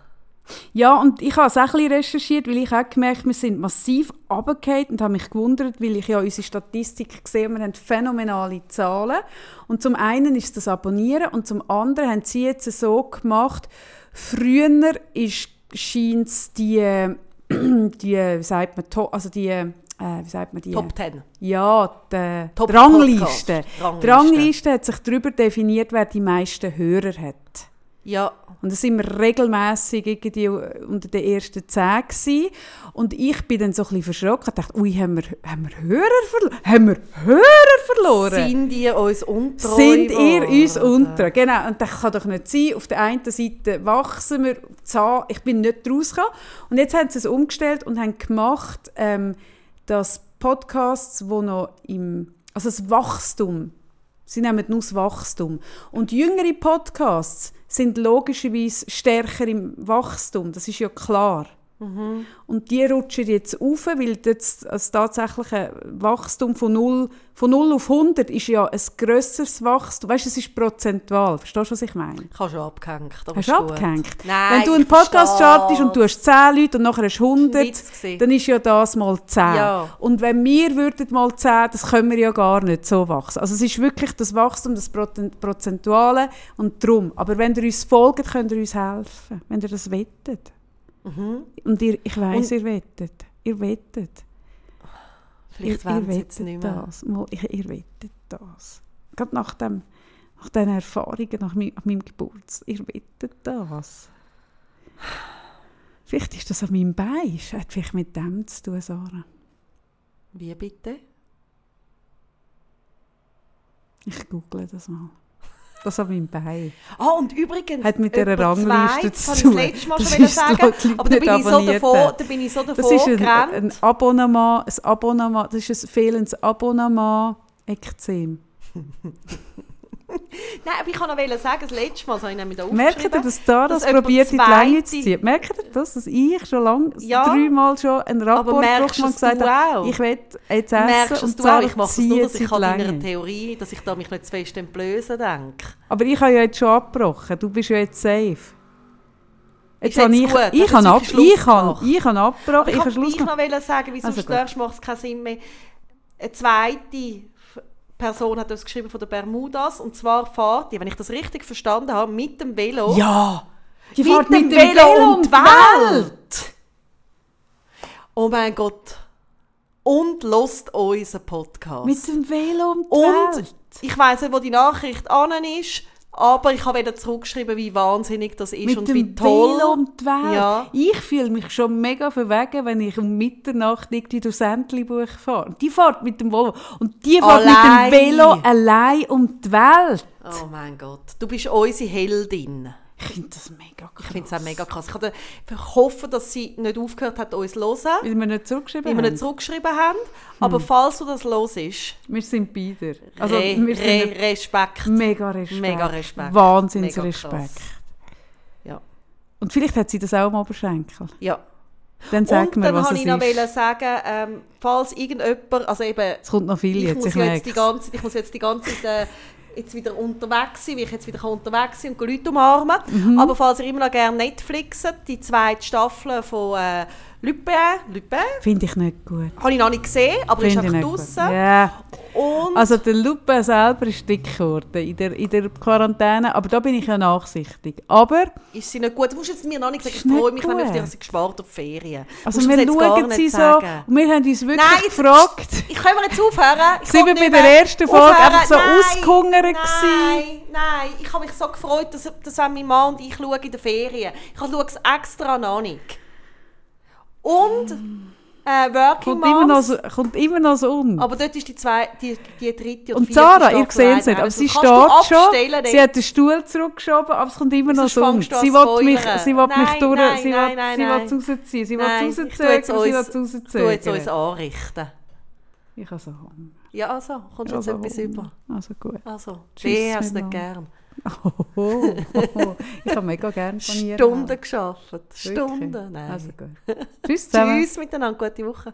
Ja, und ich habe es auch ein bisschen recherchiert, weil ich auch gemerkt wir sind massiv runtergefallen und habe mich gewundert, weil ich ja unsere Statistik gesehen wir haben phänomenale Zahlen. Und zum einen ist das Abonnieren und zum anderen haben sie jetzt so gemacht, früher ist scheint es die, die, wie sagt man, also die, äh, wie sagt man die? Top 10. Ja, die Top Rangliste. Podcast. Die Rangliste hat sich darüber definiert, wer die meisten Hörer hat. Ja, Und da sind wir regelmässig irgendwie unter den ersten zehn gewesen. Und ich bin dann so ein bisschen verschrocken und dachte, ui, haben wir, haben wir Hörer verloren? Haben wir Hörer verloren? sind ihr uns untreu Sind ihr uns unter? Genau, und das kann doch nicht sein. Auf der einen Seite wachsen wir, ich bin nicht rausgekommen. Und jetzt haben sie es umgestellt und haben gemacht, ähm, dass Podcasts, wo noch im, also das Wachstum, sie nehmen nur das Wachstum. Und jüngere Podcasts sind logischerweise stärker im Wachstum, das ist ja klar. Und die rutschen jetzt auf, weil das, das tatsächliche Wachstum von 0, von 0 auf 100 ist ja ein grösseres Wachstum. Weißt du, es ist prozentual. Verstehst du, was ich meine? Ich habe schon abgehängt. Hast du abgehängt? Nein, Wenn du einen Podcast startest und du hast 10 Leute und nachher hast du 100, ein Witz gewesen. dann ist ja das mal 10. Ja. Und wenn wir würden mal 10, das können wir ja gar nicht so wachsen. Also es ist wirklich das Wachstum, das Prozen- Prozentuale und drum. Aber wenn ihr uns folgt, könnt ihr uns helfen, wenn ihr das wettet. Mhm. Und ihr, ich weiss, Und- ihr wettet. Ihr wettet. Vielleicht ihr, ihr wettet nicht mehr. das. Ihr wettet das. Gerade nach, dem, nach diesen Erfahrungen, nach meinem, nach meinem Geburtstag. Ihr wettet das. Vielleicht ist das an meinem Bein. Es Hat vielleicht mit dem zu tun, Sarah. Wie bitte? Ich google das mal. Das an meinem Bein. Ah, und übrigens, Hat mit dieser Rangliste zu tun. das letzte Mal Das schon sagen, aber da bin, ich so davor, da bin ich so davor Das ist ein, ein Abonnement, ein Abonnement, das ist ein fehlendes Abonnement Ekzem. Nein, aber ich kann noch sagen, das letzte Mal, das habe ich nämlich da Merkt ihr, dass da das probiert in die Länge zu ziehen? Merkt ihr das, dass ich schon lange, Ja. dreimal schon einen Rapport merkst es gesagt du habe, ich will jetzt Merkst essen es und du auch? Ich mache es nur, dass ich an deiner Länge. Theorie, dass ich da mich nicht zu fest entblößen denke. Aber ich habe ja jetzt schon abgebrochen, du bist ja jetzt safe. Jetzt habe ich, gut, ich, habe ab, ich, gemacht? ich abgebrochen, Aber ich wollte Schluss gleich noch sagen, wieso Also gut. störst, macht es keinen Sinn mehr. Eine zweite Person hat uns geschrieben von der Bermudas und zwar fährt die, wenn ich das richtig verstanden habe, mit dem Velo. Ja! Die mit fährt dem Velo um die Welt. Oh mein Gott. Und lost unseren Podcast. Mit dem Velo um die und Welt. ich weiss nicht, wo die Nachricht an ist, aber ich habe wieder zurückgeschrieben, wie wahnsinnig das ist Mit und wie toll. Velo um die Welt. Ja. Ich fühle mich schon mega verwegen, wenn ich um Mitternacht irgendwie durchs Entlebuch fahre. Die fährt mit dem Velo. Und die fährt mit dem Velo allein um die Welt. Oh mein Gott, du bist unsere Heldin. Ich finde das mega krass. Ich finde es auch mega krass. Ich hatte- ich hoffe, dass sie nicht aufgehört hat, uns zu hören, Weil wir nicht zurückgeschrieben weil wir haben. nicht zurückgeschrieben haben. Aber falls du das hörst, wir sind beide. Also, re, wir sind re, Respekt. mega Respekt. Mega Respekt. Wahnsinns Mega Respekt. krass. Ja. Und vielleicht hat sie das auch am Oberschenkel. ja. Dann sag und mir, dann was wollte ich noch ist. sagen, ähm, falls irgendjemand, also eben, Es kommt noch viel ich jetzt, muss ich jetzt die ganze ich muss jetzt die ganze Zeit äh, jetzt wieder unterwegs sein, weil ich jetzt wieder unterwegs sein und Leute umarmen. Mhm. Aber falls ihr immer noch gerne Netflixet, die zweite Staffel von äh, Lupin, Lupin, Finde ich nicht gut. habe ich noch nicht gesehen, aber ist Finde ich einfach draußen. Ja. Und Also der Lupe selber ist dick geworden in der, in der Quarantäne, aber da bin ich ja nachsichtig. Aber ist sie nicht gut? Du musst jetzt mir noch nicht sagen, Ist ich freue mich, wenn ich auf dich, dass sie gespart auf Ferien. also Musst wir schauen sie so sagen. und wir haben uns wirklich Nein, jetzt- gefragt, Ich kann mir jetzt aufhören. Ich Sind wir bei der ersten Folge aufhören. einfach so Nein, ausgehungert Nein, gewesen? nein. Ich habe mich so gefreut, dass, dass mein Mann und ich schauen in den Ferien. Ich schaue es extra noch nicht. Und äh, Working kommt immer, noch so, kommt immer noch so um. Aber dort ist die, zwei, die, die dritte oder Und vierte Sarah, ihr seht es nicht, aber sie steht schon, sie hat den Stuhl zurückgeschoben, aber es kommt immer noch so um. Sie will mich, sie will mich Nein, durch, nein, sie will, nein, sie will rausziehen, sie will ich jetzt sie will uns, tu jetzt uns anrichten. Ich habe so Hunger. Ja, also, kommst du jetzt etwas über? Also gut. Also, Tschüss hast du nicht gern. Oh, ich habe mega gerne von ihr. Stunden geschafft. Stunden. Nein. Also gut. Tschüss zusammen. Tschüss miteinander, gute Woche.